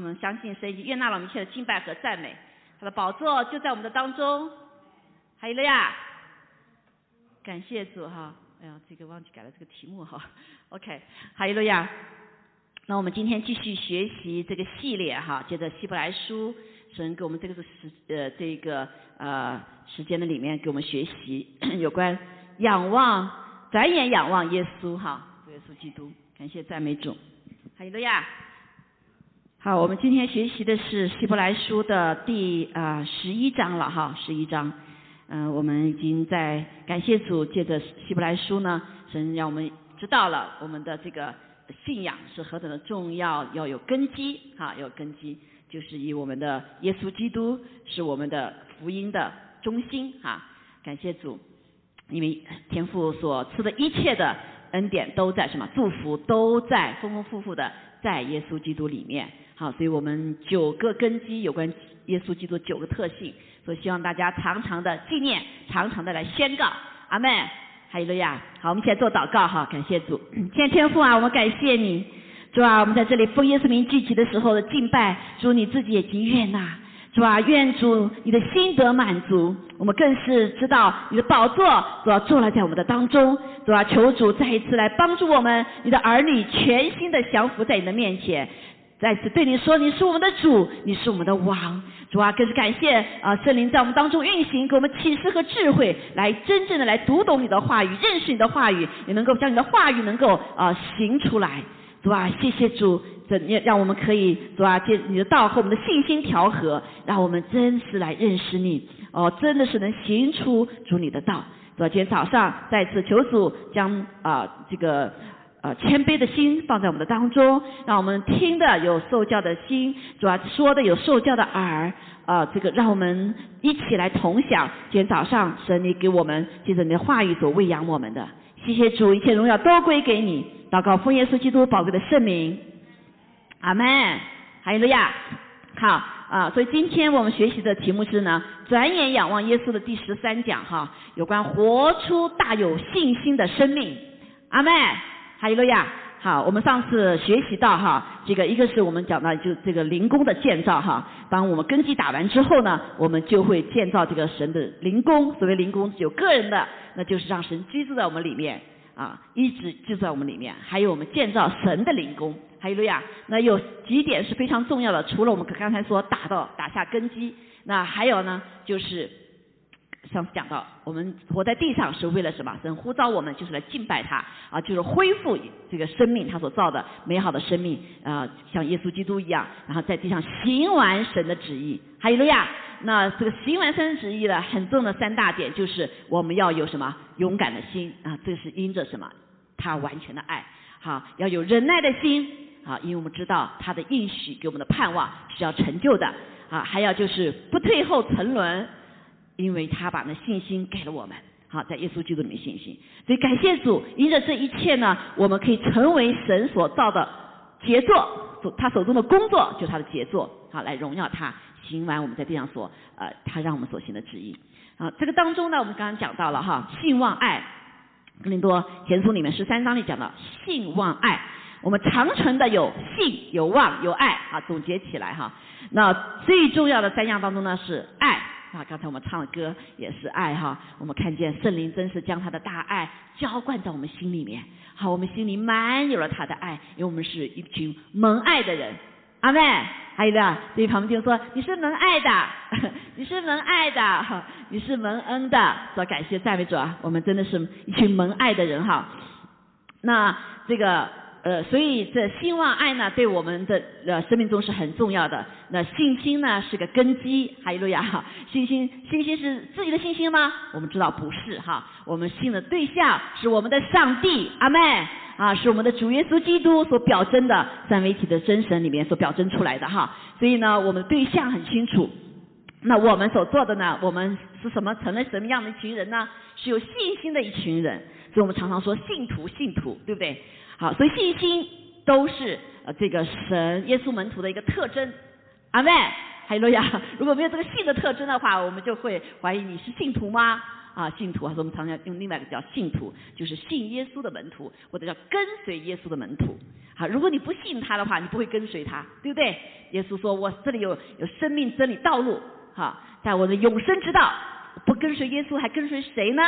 我们相信神已经悦纳了我们一切的敬拜和赞美，他的宝座就在我们的当中。还有了呀，感谢主哈。哎呀，这个忘记改了这个题目哈。OK，哈利路亚。那我们今天继续学习这个系列哈，接着希伯来书，神给我们这个是时呃这个呃时间的里面给我们学习 有关仰望，转眼仰望耶稣哈，耶稣基督，感谢赞美主。哈利路亚。好，我们今天学习的是希伯来书的第啊十一章了哈，十一章。嗯，我们已经在感谢主，借着希伯来书呢，神让我们知道了我们的这个信仰是何等的重要，要有根基哈，有根基，就是以我们的耶稣基督是我们的福音的中心哈。感谢主，因为天父所赐的一切的恩典都在什么？祝福都在丰丰富富的在耶稣基督里面。好，所以我们九个根基有关耶稣基督九个特性。所以希望大家常常的纪念，常常的来宣告，阿门，哈利路亚。好，我们一起来做祷告哈，感谢主。天天父啊，我们感谢你，主啊，我们在这里奉耶稣名聚集的时候的敬拜，主你自己也经悦纳，主啊，愿主你的心得满足，我们更是知道你的宝座主要坐落在我们的当中，主啊，求主再一次来帮助我们，你的儿女全心的降服在你的面前。再次对你说，你是我们的主，你是我们的王，主啊，更是感谢啊圣灵在我们当中运行，给我们启示和智慧，来真正的来读懂你的话语，认识你的话语，也能够将你的话语能够啊行出来，主啊，谢谢主，怎样让我们可以主啊借你的道和我们的信心调和，让我们真实来认识你，哦，真的是能行出主你的道。主啊，今天早上再次求主将啊这个。啊，谦卑的心放在我们的当中，让我们听的有受教的心，主啊说的有受教的耳，啊，这个让我们一起来同享。今天早上，神你给我们借着你的话语所喂养我们的，谢谢主，一切荣耀都归给你。祷告奉耶稣基督宝贵的圣名，阿门。哈利路亚。好啊，所以今天我们学习的题目是呢，转眼仰望耶稣的第十三讲哈，有关活出大有信心的生命，阿门。哈利路亚，好，我们上次学习到哈，这个一个是我们讲到就这个灵宫的建造哈，当我们根基打完之后呢，我们就会建造这个神的灵宫。所谓灵宫有个人的，那就是让神居住在我们里面啊，一直居住在我们里面。还有我们建造神的灵宫，哈利路亚。那有几点是非常重要的，除了我们刚才说打到打下根基，那还有呢就是。上次讲到，我们活在地上是为了什么？神呼召我们就是来敬拜他啊，就是恢复这个生命，他所造的美好的生命啊，像耶稣基督一样，然后在地上行完神的旨意。哈利路亚！那这个行完神的旨意的很重的三大点，就是我们要有什么勇敢的心啊，这是因着什么？他完全的爱。好，要有忍耐的心啊，因为我们知道他的应许给我们的盼望是要成就的啊，还要就是不退后沉沦。因为他把那信心给了我们，好，在耶稣基督里面信心，所以感谢主，因着这一切呢，我们可以成为神所造的杰作，他手中的工作就是他的杰作，好，来荣耀他，行完我们在地上所呃，他让我们所行的旨意。啊，这个当中呢，我们刚刚讲到了哈，信望爱，格林多前书里面十三章里讲到信望爱，我们长存的有信、有望、有爱，啊，总结起来哈，那最重要的三样当中呢是爱。啊，刚才我们唱的歌也是爱哈，我们看见圣灵真是将他的大爱浇灌在我们心里面，好，我们心里满有了他的爱，因为我们是一群蒙爱的人，阿妹，还有呢，对旁边就说你是蒙爱的，你是蒙爱的，你是蒙恩的，说感谢赞美主啊，我们真的是一群蒙爱的人哈，那这个。呃，所以这兴旺爱呢，对我们的呃生命中是很重要的。那信心呢是个根基，哈利路亚哈。信心，信心是自己的信心吗？我们知道不是哈。我们信的对象是我们的上帝，阿门啊，是我们的主耶稣基督所表征的三位一体的真神里面所表征出来的哈。所以呢，我们对象很清楚。那我们所做的呢，我们是什么？成了什么样的一群人呢？是有信心的一群人。所以我们常常说信徒，信徒，对不对？好，所以信心都是呃这个神耶稣门徒的一个特征，阿妹，还有路亚。如果没有这个信的特征的话，我们就会怀疑你是信徒吗？啊，信徒，还是我们常常用另外一个叫信徒，就是信耶稣的门徒，或者叫跟随耶稣的门徒。好，如果你不信他的话，你不会跟随他，对不对？耶稣说：“我这里有有生命真理道路，哈，在我的永生之道，不跟随耶稣还跟随谁呢？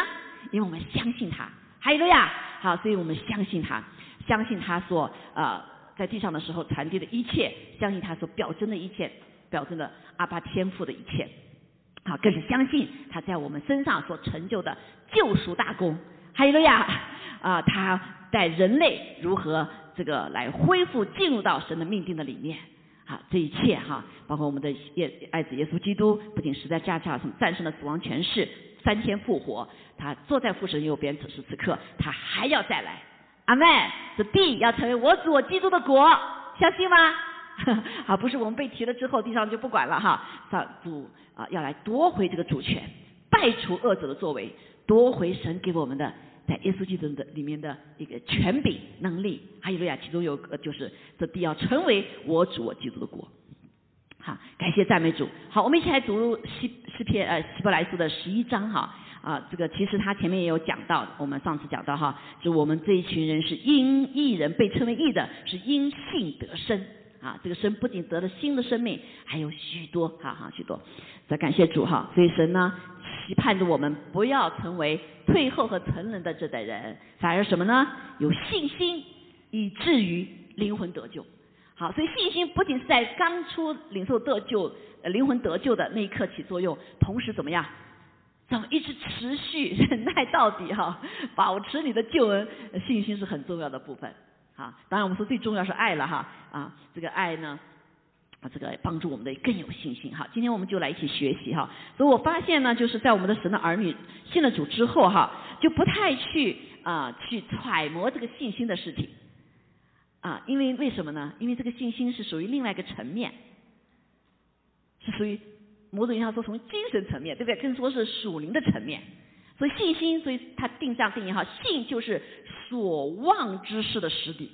因为我们相信他，还有个呀，好，所以我们相信他，相信他所呃在地上的时候传递的一切，相信他所表征的一切，表征的阿巴天赋的一切，好，更是相信他在我们身上所成就的救赎大功，还有个呀，啊，他带人类如何。”这个来恢复进入到神的命定的里面，好，这一切哈，包括我们的耶爱子耶稣基督，不仅是在架架上战胜了死亡权势，三天复活，他坐在父神右边，此时此刻他还要再来，阿妹，这地要成为我主我基督的国，相信吗？好，不是我们被提了之后，地上就不管了哈，上主啊要来夺回这个主权，败除恶者的作为，夺回神给我们的。在耶稣基督的里面的一个权柄能力，还有呀，其中有个就是这地要成为我主我基督的国。好，感谢赞美主。好，我们一起来读入西诗篇呃希伯来书的十一章哈啊，这个其实他前面也有讲到，我们上次讲到哈，就我们这一群人是因义人被称为义的，是因信得生啊，这个生不仅得了新的生命，还有许多哈哈许多。再感谢主哈，所以神呢。期盼着我们不要成为退后和成人的这代人，反而什么呢？有信心，以至于灵魂得救。好，所以信心不仅是在刚出领受得救、灵魂得救的那一刻起作用，同时怎么样？怎么一直持续 忍耐到底？哈，保持你的救恩，信心是很重要的部分。啊，当然我们说最重要是爱了哈啊，这个爱呢？啊，这个帮助我们的更有信心哈。今天我们就来一起学习哈。所以我发现呢，就是在我们的神的儿女信了主之后哈，就不太去啊去揣摩这个信心的事情啊，因为为什么呢？因为这个信心是属于另外一个层面，是属于某种意义上说从精神层面，对不对？更说是属灵的层面。所以信心，所以他定向定义哈，信就是所望之事的实底，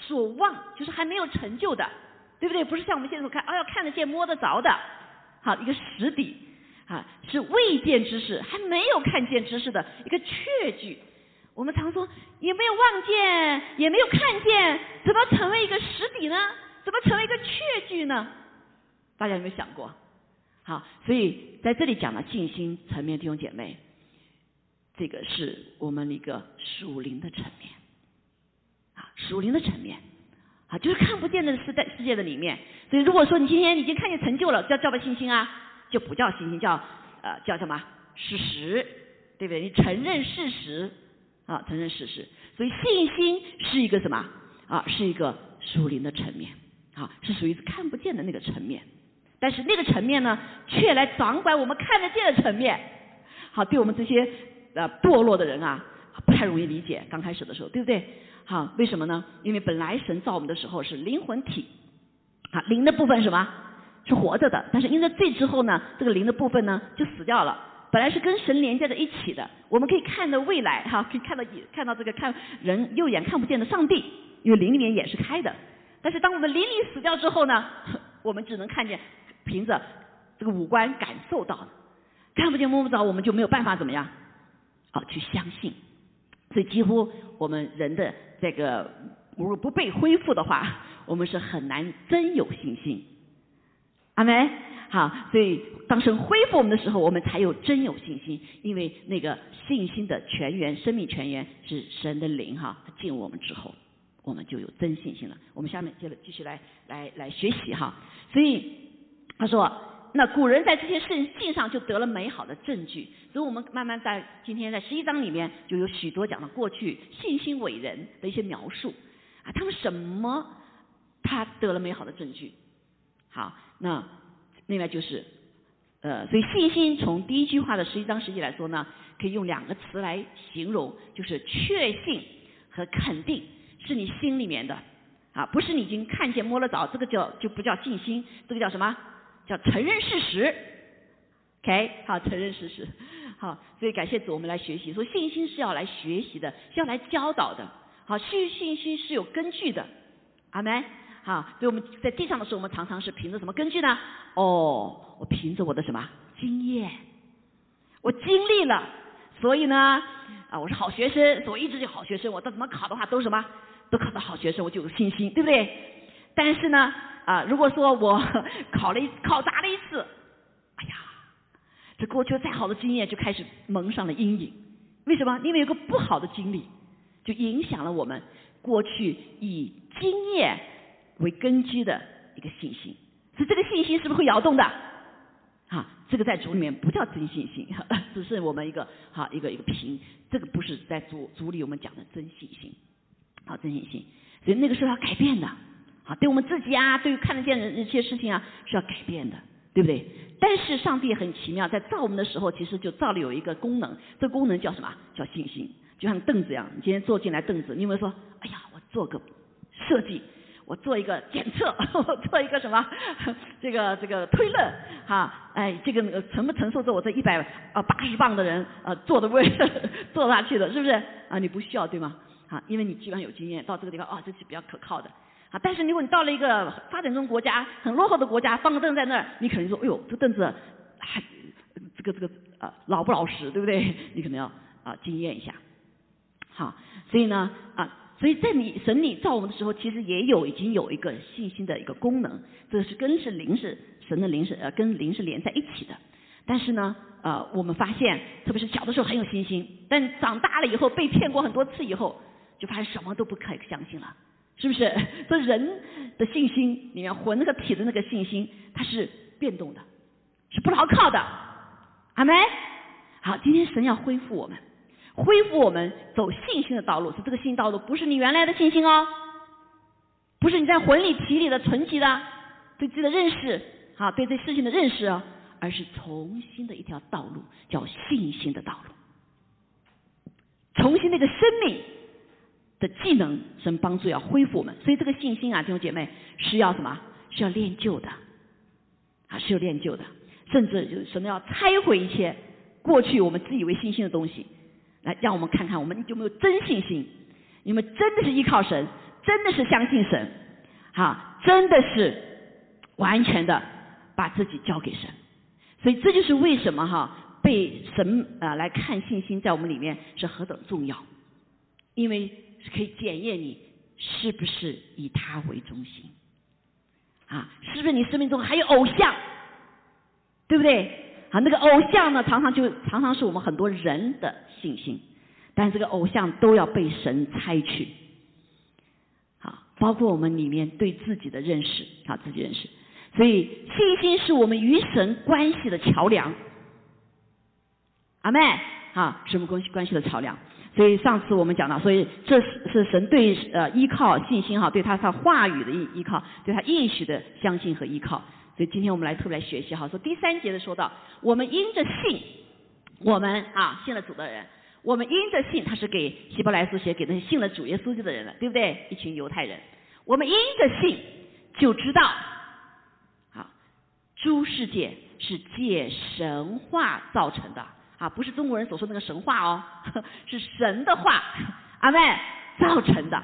所望就是还没有成就的。对不对？不是像我们现在所看，哦，要看得见、摸得着的，好一个实底，啊，是未见之事，还没有看见之事的一个确据。我们常说，也没有望见，也没有看见，怎么成为一个实底呢？怎么成为一个确据呢？大家有没有想过？好，所以在这里讲的静心层面，弟兄姐妹，这个是我们一个属灵的层面，啊，属灵的层面。啊，就是看不见的世在世界的里面，所以如果说你今天已经看见成就了，叫叫不信心啊，就不叫信心，叫呃叫什么事实，对不对？你承认事实啊，承认事实。所以信心是一个什么啊？是一个属灵的层面啊，是属于看不见的那个层面。但是那个层面呢，却来掌管我们看得见的层面。好，对我们这些呃堕落的人啊，不太容易理解。刚开始的时候，对不对？好，为什么呢？因为本来神造我们的时候是灵魂体，啊，灵的部分什么？是活着的。但是因为罪之后呢，这个灵的部分呢就死掉了。本来是跟神连接在一起的，我们可以看到未来，哈，可以看到看到这个看人肉眼看不见的上帝，因为灵里面眼是开的。但是当我们灵里死掉之后呢，我们只能看见，凭着这个五官感受到的，看不见摸不着，我们就没有办法怎么样，啊，去相信。所以几乎我们人的这个，如果不被恢复的话，我们是很难真有信心。阿门。好，所以当神恢复我们的时候，我们才有真有信心，因为那个信心的泉源、生命泉源是神的灵哈，进入我们之后，我们就有真信心了。我们下面接着继续来来来学习哈。所以他说。那古人在这些圣信上就得了美好的证据，所以我们慢慢在今天在十一章里面就有许多讲了过去信心伟人的一些描述啊，他们什么他得了美好的证据？好，那另外就是呃，所以信心从第一句话的十一章实际来说呢，可以用两个词来形容，就是确信和肯定是你心里面的啊，不是你已经看见摸得着，这个叫就不叫信心，这个叫什么？叫承认事实，OK，好，承认事实，好，所以感谢主，我们来学习，说信心是要来学习的，是要来教导的，好，信信心是有根据的，阿门，好，所以我们在地上的时候，我们常常是凭着什么根据呢？哦，我凭着我的什么？经验，我经历了，所以呢，啊，我是好学生，所以我一直就好学生，我到怎么考的话都什么，都考到好学生，我就有信心，对不对？但是呢，啊，如果说我 考了一考砸了一次，哎呀，这过去再好的经验就开始蒙上了阴影。为什么？因为有个不好的经历，就影响了我们过去以经验为根基的一个信心。所以这个信心是不是会摇动的？啊，这个在主里面不叫真信心，只是我们一个好一个一个评，这个不是在主主里我们讲的真信心，好真信心。所以那个时候要改变的。好，对我们自己啊，对于看得见的一些事情啊，是要改变的，对不对？但是上帝很奇妙，在造我们的时候，其实就造了有一个功能，这功能叫什么？叫信心。就像凳子一样，你今天坐进来凳子，你有没有说，哎呀，我做个设计，我做一个检测，我做一个什么？这个这个推论，哈，哎，这个承不承受着我这一百啊八十磅的人呃坐的位坐 下去的，是不是？啊，你不需要对吗？啊，因为你基本上有经验，到这个地方啊，这是比较可靠的。啊，但是如果你到了一个发展中国家，很落后的国家，放个凳在那儿，你可能说，哎呦，这凳子还这个这个啊老不老实，对不对？你可能要啊经验一下。好，所以呢啊，所以在你神你造我们的时候，其实也有已经有一个信心的一个功能，这是跟是灵是神的灵是呃跟灵是连在一起的。但是呢呃我们发现，特别是小的时候很有信心，但长大了以后被骗过很多次以后，就发现什么都不可相信了。是不是？这人的信心里面魂和体的那个信心，它是变动的，是不牢靠的。阿门。好，今天神要恢复我们，恢复我们走信心的道路。是这个信道路，不是你原来的信心哦，不是你在魂里体里的存积的对自己的认识，好对这事情的认识哦，而是重新的一条道路，叫信心的道路，重新那个生命。的技能，神帮助要恢复我们，所以这个信心啊，弟兄姐妹是要什么？是要练就的，啊，是要练就的，甚至就是神要拆毁一切过去我们自以为信心的东西，来让我们看看我们有没有真信心，你们真的是依靠神，真的是相信神，哈，真的是完全的把自己交给神，所以这就是为什么哈被神啊来看信心在我们里面是何等重要，因为。可以检验你是不是以他为中心，啊，是不是你生命中还有偶像，对不对？啊，那个偶像呢，常常就常常是我们很多人的信心，但这个偶像都要被神拆去，啊，包括我们里面对自己的认识，啊，自己认识，所以信心是我们与神关系的桥梁，阿妹，啊，什么关系关系的桥梁。所以上次我们讲到，所以这是是神对呃依靠信心哈，对他他话语的依依靠，对他应许的相信和依靠。所以今天我们来特别来学习哈，说第三节的说到，我们因着信，我们啊信了主的人，我们因着信，他是给希伯来书写给那些信了主耶稣的人了，对不对？一群犹太人，我们因着信就知道，好，诸世界是借神话造成的。啊，不是中国人所说那个神话哦，是神的话，阿妹造成的，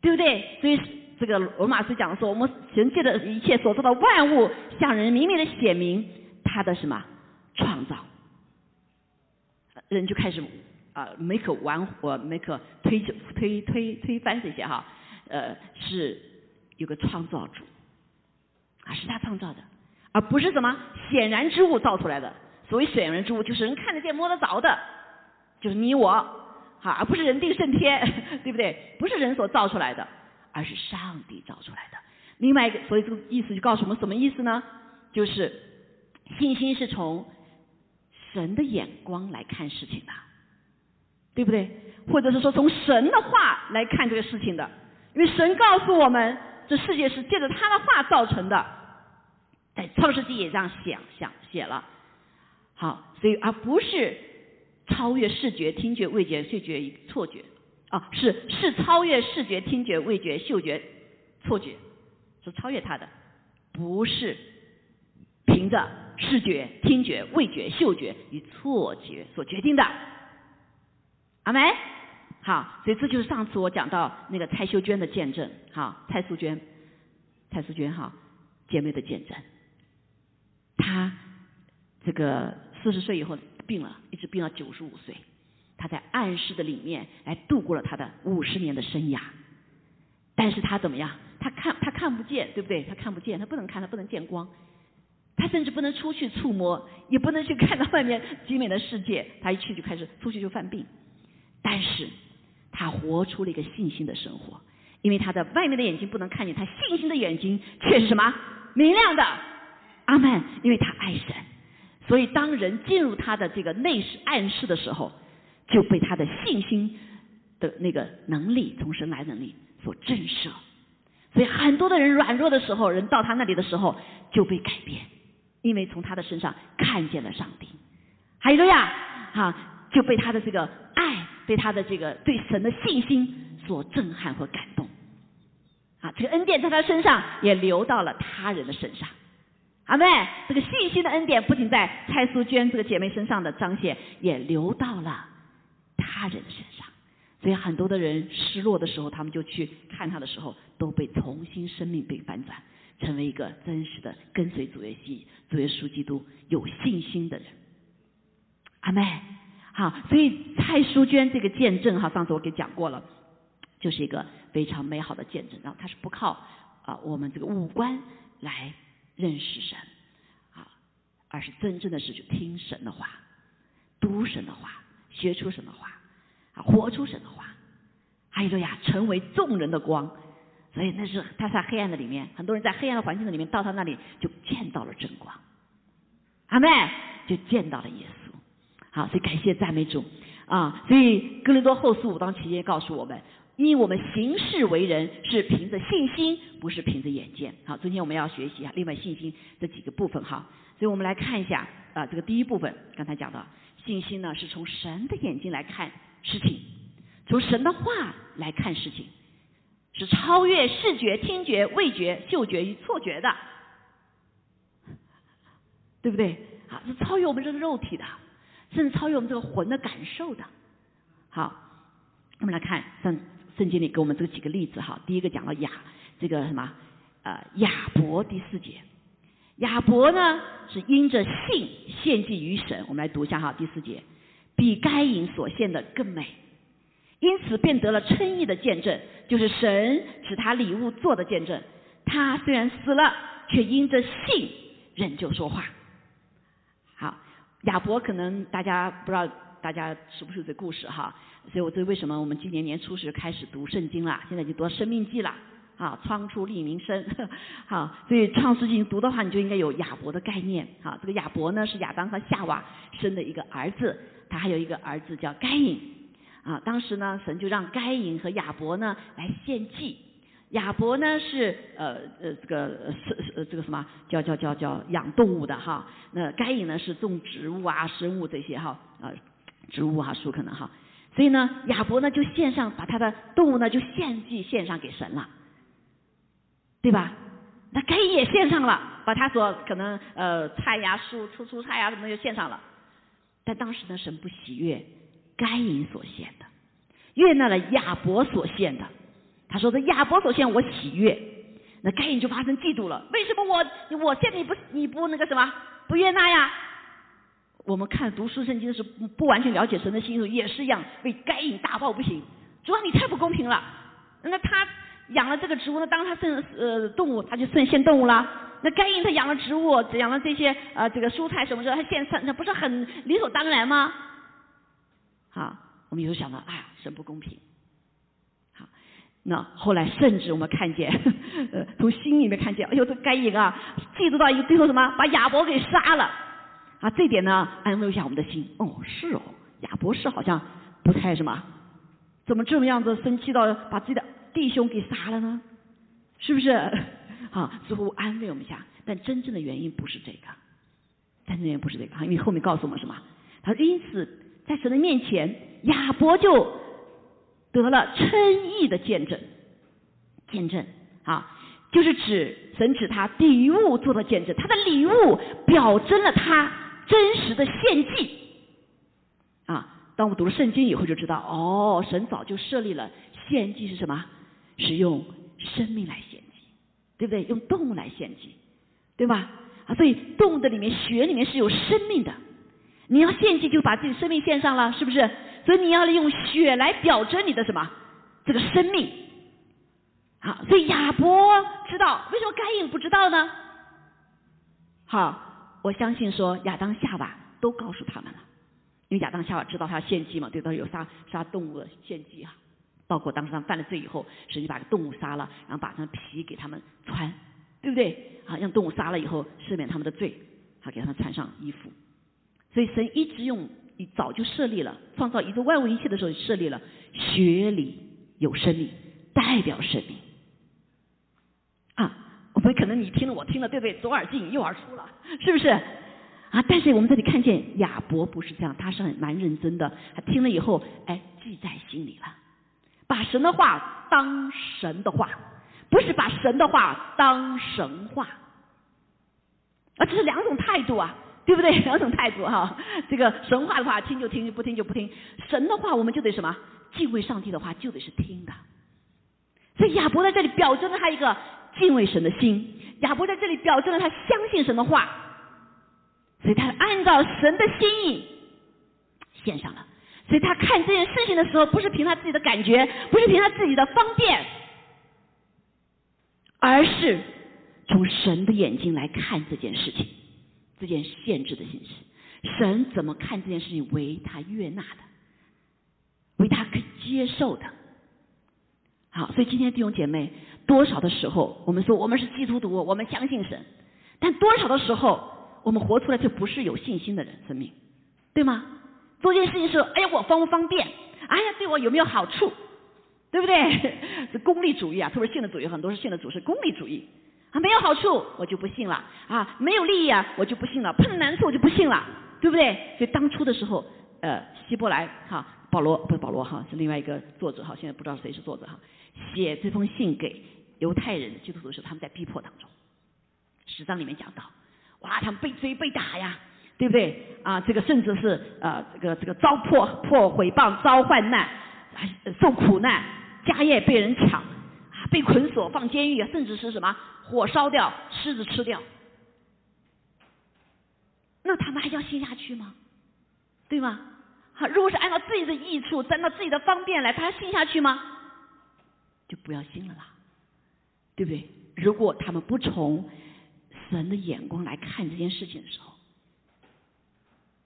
对不对？所以这个罗马斯讲说，我们神界的一切所做的万物，向人明明的显明他的什么创造，人就开始啊，make 玩或 make 推推推推翻这些哈，呃，是有个创造主，啊，是他创造的，而不是什么显然之物造出来的。所谓显人之物，就是人看得见、摸得着的，就是你我，哈，而不是人定胜天，对不对？不是人所造出来的，而是上帝造出来的。另外一个，所以这个意思就告诉我们什么意思呢？就是信心是从神的眼光来看事情的，对不对？或者是说从神的话来看这个事情的，因为神告诉我们，这世界是借着他的话造成的，在创世纪也这样想想写了。好，所以而不是超越视觉、听觉、味觉、嗅觉与错觉，啊，是是超越视觉、听觉、味觉、嗅觉、错觉，是超越它的，不是凭着视觉、听觉、味觉、嗅觉与错觉所决定的，阿梅，好，所以这就是上次我讲到那个蔡秀娟的见证，好，蔡淑娟，蔡淑娟哈，姐妹的见证，她。这个四十岁以后病了，一直病到九十五岁，他在暗示的里面来度过了他的五十年的生涯，但是他怎么样？他看他看不见，对不对？他看不见，他不能看，他不能见光，他甚至不能出去触摸，也不能去看到外面极美的世界。他一去就开始出去就犯病。但是他活出了一个信心的生活，因为他的外面的眼睛不能看见，他信心的眼睛却是什么？明亮的。阿门。因为他爱神，所以当人进入他的这个内视暗示的时候，就被他的信心的那个能力从神来能力所震慑。所以很多的人软弱的时候，人到他那里的时候就被改变，因为从他的身上看见了上帝。还有呀，哈，就被他的这个爱，被他的这个对神的信心所震撼和感动。啊，这个恩典在他身上也流到了他人的身上。阿妹，这个信心的恩典不仅在蔡淑娟这个姐妹身上的彰显，也流到了他人的身上。所以很多的人失落的时候，他们就去看他的时候，都被重新生命被翻转，成为一个真实的跟随主耶稣、主耶稣基督有信心的人。阿妹，好，所以蔡淑娟这个见证哈，上次我给讲过了，就是一个非常美好的见证。然后他是不靠啊我们这个五官来认识神啊，而是真正的是去听神的话，读神的话，学出神的话。啊，活出神的话，还有说呀，成为众人的光，所以那是他在黑暗的里面，很多人在黑暗的环境的里面，到他那里就见到了真光，阿妹就见到了耶稣。好，所以感谢赞美主啊！所以哥林多后书五章七节告诉我们，因为我们行事为人是凭着信心，不是凭着眼见。好，今天我们要学习啊，另外信心这几个部分哈，所以我们来看一下啊，这个第一部分刚才讲的信心呢，是从神的眼睛来看。事情，从神的话来看事情，是超越视觉、听觉、味觉、嗅觉与错觉的，对不对？好，是超越我们这个肉体的，甚至超越我们这个魂的感受的。好，我们来看圣圣经里给我们这个几个例子哈。第一个讲到亚这个什么呃亚伯第四节，亚伯呢是因着信献祭于神。我们来读一下哈第四节。比该隐所献的更美，因此便得了称义的见证，就是神使他礼物做的见证。他虽然死了，却因着信仍旧说话。好，亚伯可能大家不知道，大家熟不熟这故事哈？所以我这为什么我们今年年初时开始读圣经了？现在就读生命记了。啊，创出利民生，好，所以创世纪读的话，你就应该有亚伯的概念。好，这个亚伯呢是亚当和夏娃生的一个儿子，他还有一个儿子叫该隐。啊，当时呢，神就让该隐和亚伯呢来献祭。亚伯呢是呃呃这个是呃这个什么叫叫叫叫养动物的哈，那该隐呢是种植物啊生物这些哈啊植物哈树可能哈，所以呢亚伯呢就献上把他的动物呢就献祭献上给神了。对吧？那该隐也献上了，把他所可能呃菜呀、蔬出蔬菜呀什么就献上了。但当时呢，神不喜悦该隐所献的，悦纳了亚伯所献的。他说：“这亚伯所献我喜悦。”那该隐就发生嫉妒了。为什么我我献你不你不那个什么不悦纳呀？我们看读书圣经的时候不完全了解神的心意也是一样，为该隐大报不行。主啊，你太不公平了。那他。养了这个植物，那当他剩呃动物，他就剩献动物了。那该隐他养了植物，养了这些呃这个蔬菜什么的，他献上，那不是很理所当然吗？好，我们有时候想到，哎呀，神不公平。好，那后来甚至我们看见，呃，从心里面看见，哎呦，这该隐啊，嫉妒到一个最后什么，把亚伯给杀了。啊，这点呢，安慰一下我们的心。哦，是哦，亚伯是好像不太什么，怎么这么样子生气到把自己的。弟兄给杀了呢，是不是？好，似乎安慰我们一下，但真正的原因不是这个，真正原因不是这个，因为后面告诉我们什么？他因此在神的面前，亚伯就得了称义的见证，见证啊，就是指神指他礼物做的见证，他的礼物表征了他真实的献祭啊。当我们读了圣经以后，就知道哦，神早就设立了献祭是什么？是用生命来献祭，对不对？用动物来献祭，对吧？啊，所以动物的里面血里面是有生命的。你要献祭，就把自己生命献上了，是不是？所以你要利用血来表征你的什么？这个生命。好，所以亚伯知道，为什么该隐不知道呢？好，我相信说亚当夏娃都告诉他们了，因为亚当夏娃知道他献祭嘛，对，他有杀杀动物的献祭啊，包括当时他们犯了罪以后，神就把个动物杀了，然后把那皮给他们穿，对不对？啊，让动物杀了以后赦免他们的罪，好给他们穿上衣服。所以神一直用，早就设立了创造宇宙万物一切的时候设立了血里有生命，代表生命。所以可能你听了我听了，对不对？左耳进右耳出了，是不是？啊，但是我们这里看见亚伯不是这样，他是很蛮认真的，他听了以后，哎，记在心里了，把神的话当神的话，不是把神的话当神话，啊，这是两种态度啊，对不对？两种态度哈，这个神话的话听就听，不听就不听，神的话我们就得什么？敬畏上帝的话就得是听的，所以亚伯在这里表征了他一个。敬畏神的心，亚伯在这里表证了他相信神的话，所以他按照神的心意献上了。所以他看这件事情的时候，不是凭他自己的感觉，不是凭他自己的方便，而是从神的眼睛来看这件事情，这件限制的形式。神怎么看这件事情为他悦纳的，为他可以接受的。好，所以今天弟兄姐妹。多少的时候，我们说我们是基督徒，我们相信神，但多少的时候，我们活出来就不是有信心的人生命，对吗？做件事情是，哎呀，我方不方便？哎呀，对我有没有好处？对不对？是功利主义啊，特别是信的主义，很多是信的主是功利主义啊，没有好处我就不信了啊，没有利益啊我就不信了，碰到难处我就不信了，对不对？所以当初的时候，呃，希伯来哈，保罗不是保罗哈，是另外一个作者哈，现在不知道谁是作者哈，写这封信给。犹太人基督徒的时，他们在逼迫当中，史章里面讲到，哇，他们被追被打呀，对不对？啊，这个甚至是呃，这个这个遭破破毁谤，遭患难，受苦难，家业被人抢，啊，被捆锁放监狱，甚至是什么火烧掉，狮子吃掉，那他们还要信下去吗？对吗？好，如果是按照自己的益处，按照自己的方便来，他信下去吗？就不要信了啦。对不对？如果他们不从神的眼光来看这件事情的时候，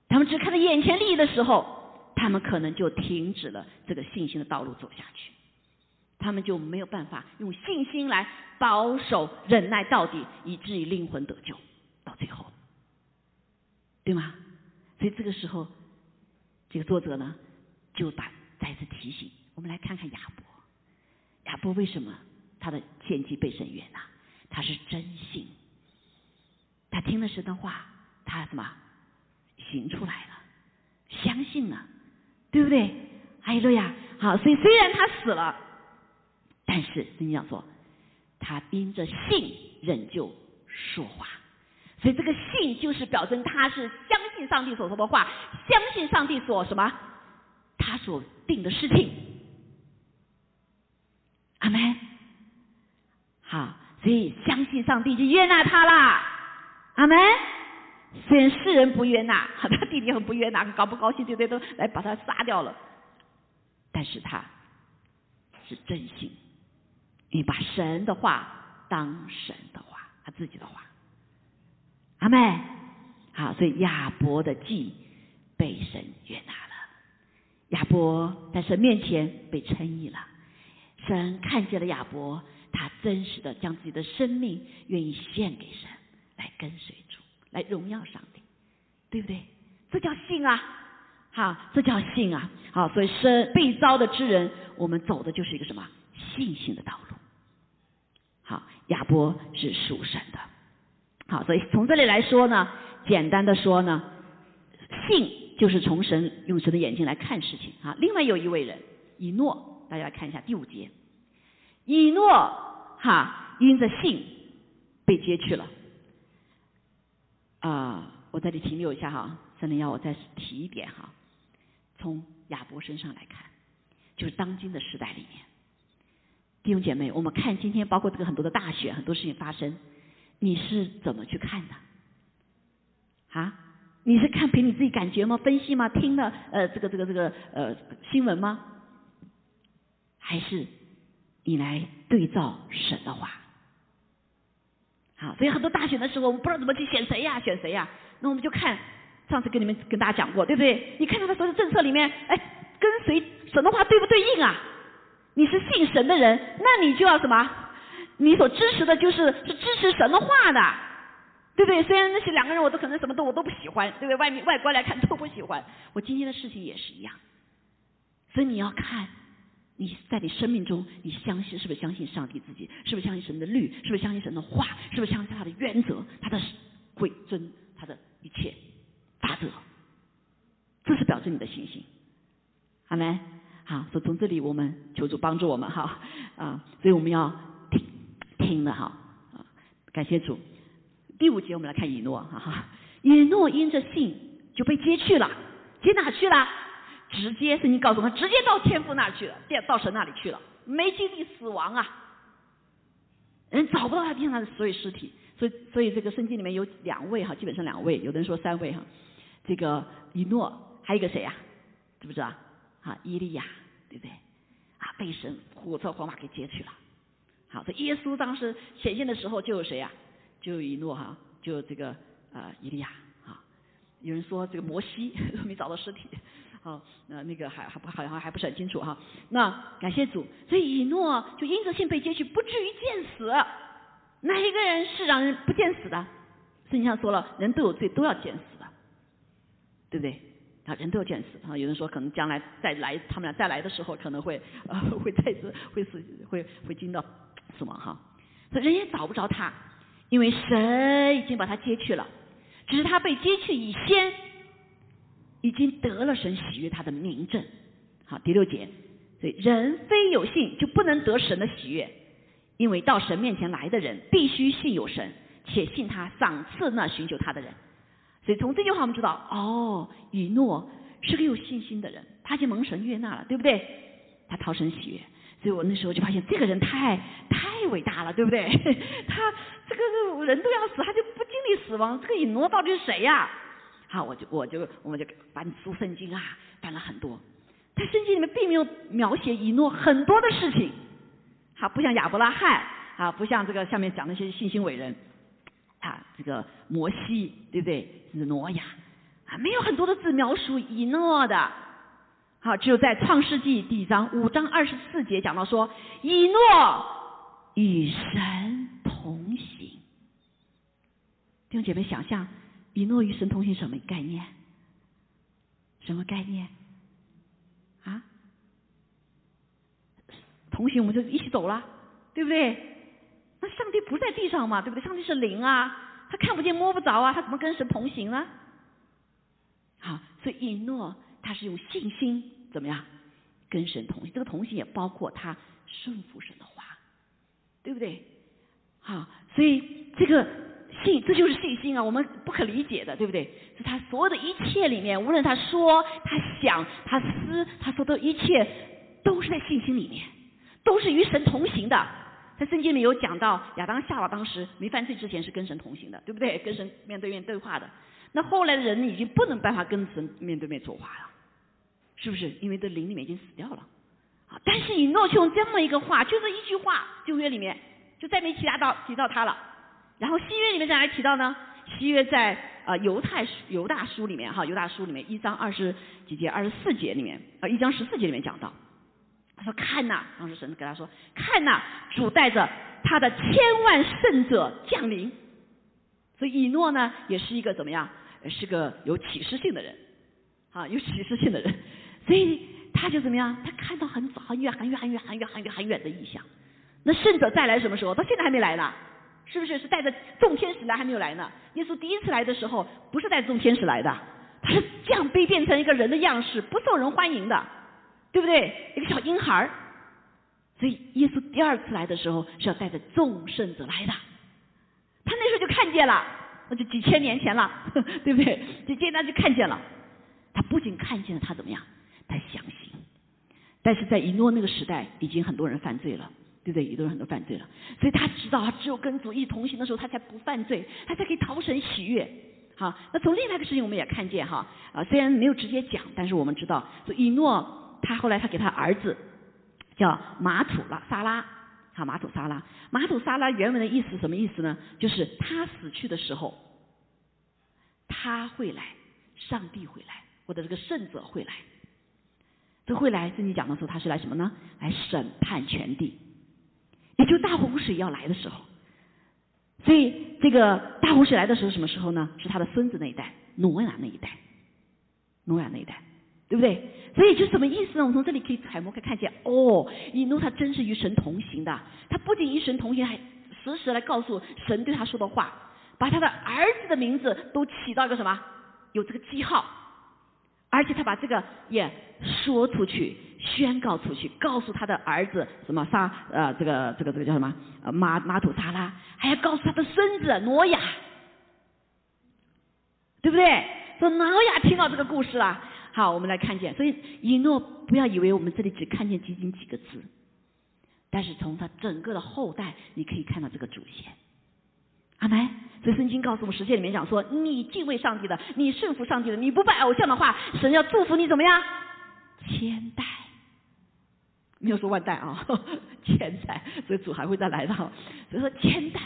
他们只看到眼前利益的时候，他们可能就停止了这个信心的道路走下去，他们就没有办法用信心来保守忍耐到底，以至于灵魂得救到最后，对吗？所以这个时候，这个作者呢，就把再次提醒我们来看看亚伯，亚伯为什么？他的献祭被神悦纳，他是真信，他听了神的话，他什么行出来了，相信了，对不对？哎呀，呀，好，所以虽然他死了，但是圣经讲说，他因着信仍旧说话，所以这个信就是表征他是相信上帝所说的话，相信上帝所什么他所定的事情，阿门。好，所以相信上帝就悦纳他啦，阿门。虽然世人不悦纳，他弟弟很不悦纳，高不高兴，对不对？都来把他杀掉了。但是他是真心，你把神的话当神的话，他自己的话，阿妹。好，所以亚伯的祭被神悦纳了，亚伯在神面前被称义了，神看见了亚伯。他真实的将自己的生命愿意献给神，来跟随主，来荣耀上帝，对不对？这叫信啊！好，这叫信啊！好，所以生被招的之人，我们走的就是一个什么信心的道路。好，亚伯是属神的。好，所以从这里来说呢，简单的说呢，信就是从神用神的眼睛来看事情啊。另外有一位人以诺，大家来看一下第五节。以诺哈因着信被接去了啊！我这里停留一下哈，圣灵要我再提一点哈。从亚伯身上来看，就是当今的时代里面，弟兄姐妹，我们看今天包括这个很多的大选，很多事情发生，你是怎么去看的？啊？你是看凭你自己感觉吗？分析吗？听了呃这个这个这个呃新闻吗？还是？你来对照神的话。好，所以很多大选的时候，我们不知道怎么去选谁呀，选谁呀？那我们就看上次跟你们跟大家讲过，对不对？你看他的所有政策里面，哎，跟谁神的话对不对应啊？你是信神的人，那你就要什么？你所支持的就是是支持神的话的，对不对？虽然那些两个人我都可能什么都我都不喜欢，对不对？外面外观来看都不喜欢，我今天的事情也是一样。所以你要看。你在你生命中，你相信是不是相信上帝自己？是不是相信神的律？是不是相信神的话？是不是相信他的原则、他的规尊、他的一切法则？这是表示你的信心，好没？好，所以从这里我们求助帮助我们哈啊，所以我们要听了哈啊，感谢主。第五节我们来看以诺哈哈，以诺因着信就被接去了，接哪去了？直接圣经告诉他，直接到天父那儿去了，到到神那里去了，没经历死亡啊，人找不到他地上的所有尸体，所以所以这个圣经里面有两位哈，基本上两位，有的人说三位哈，这个以诺，还有一个谁呀？知不知道？啊，伊利亚，对不对？啊，被神火车火马给接去了。好，这耶稣当时显现的时候就有谁呀？就有以诺哈，就这个呃伊利亚啊。有人说这个摩西没找到尸体。好，那那个还还不好像还不是很清楚哈。那感谢主，所以以诺就因着信被接去，不至于见死。哪一个人是让人不见死的？圣经上说了，人都有罪，都要见死的，对不对？啊，人都要见死。啊，有人说可能将来再来，他们俩再来的时候，可能会啊会再次会死，会会惊到死亡哈。所以人也找不着他，因为神已经把他接去了，只是他被接去以先。已经得了神喜悦他的名证，好第六节，所以人非有信就不能得神的喜悦，因为到神面前来的人必须信有神，且信他赏赐那寻求他的人。所以从这句话我们知道，哦，以诺是个有信心的人，他已经蒙神悦纳了，对不对？他讨神喜悦，所以我那时候就发现这个人太太伟大了，对不对？他这个人都要死，他就不经历死亡，这个以诺到底是谁呀？好，我就我就我们就翻书圣经啊，翻了很多。他圣经里面并没有描写以诺很多的事情，好，不像亚伯拉罕啊，不像这个下面讲那些信心伟人啊，这个摩西对不对？是挪亚啊，没有很多的字描述以诺的。好，只有在创世纪第一章五章二十四节讲到说，以诺与神同行。弟兄姐妹，想象。以诺与神同行什么概念？什么概念？啊？同行我们就一起走了，对不对？那上帝不在地上嘛，对不对？上帝是灵啊，他看不见摸不着啊，他怎么跟神同行呢？好，所以以诺他是用信心怎么样跟神同行？这个同行也包括他顺服神的话，对不对？好，所以这个。信，这就是信心啊！我们不可理解的，对不对？是他所有的一切里面，无论他说、他想、他思，他说的一切，都是在信心里面，都是与神同行的。在圣经里有讲到，亚当夏娃当时没犯罪之前是跟神同行的，对不对？跟神面对面对话的。那后来的人已经不能办法跟神面对面说话了，是不是？因为这灵里面已经死掉了。啊！但是以诺却用这么一个话，就这一句话，旧约里面就再没其他到提到他了。然后新约里面在哪里提到呢？新约在啊犹太犹大书里面哈，犹大书里面一章二十几节二十四节里面啊一章十四节里面讲到，他说看呐，当时神给他说看呐，主带着他的千万圣者降临，所以以诺呢也是一个怎么样，是个有启示性的人，啊有启示性的人，所以他就怎么样，他看到很早很远很远很远很远很远很远的意象，那圣者再来什么时候？到现在还没来呢。是不是是带着众天使来还没有来呢？耶稣第一次来的时候不是带众天使来的，他是降卑变成一个人的样式，不受人欢迎的，对不对？一个小婴孩儿。所以耶稣第二次来的时候是要带着众圣者来的。他那时候就看见了，那就几千年前了，对不对？就接他就看见了。他不仅看见了，他怎么样？他相信。但是在以诺那个时代，已经很多人犯罪了。对不对？也都是很多犯罪了，所以他知道，他只有跟主一同行的时候，他才不犯罪，他才可以逃神喜悦。好，那从另外一个事情我们也看见哈，啊，虽然没有直接讲，但是我们知道，所以诺他后来他给他儿子叫马土拉萨拉，好，马土沙拉，马土沙拉原文的意思什么意思呢？就是他死去的时候，他会来，上帝会来，或者这个圣者会来。这会来，圣经讲的时候，他是来什么呢？来审判全地，也就大洪水要来的时候。所以这个大洪水来的时候，什么时候呢？是他的孙子那一代，挪亚那一代，挪亚那一代，对不对？所以就什么意思呢？我们从这里可以揣摩，可以看见，哦，以诺他真是与神同行的，他不仅与神同行，还时时来告诉神对他说的话，把他的儿子的名字都起到一个什么？有这个记号。而且他把这个也说出去，宣告出去，告诉他的儿子什么沙呃这个这个这个叫什么呃马马土沙拉，还要告诉他的孙子挪亚，对不对？说挪亚听到这个故事了，好，我们来看见，所以以诺不要以为我们这里只看见仅仅几个字，但是从他整个的后代，你可以看到这个主线。阿门。所以圣经告诉我们，实践里面讲说，你敬畏上帝的，你顺服上帝的，你不拜偶像的话，神要祝福你怎么样？千代，没有说万代啊，千代。所以主还会再来到，所以说千代。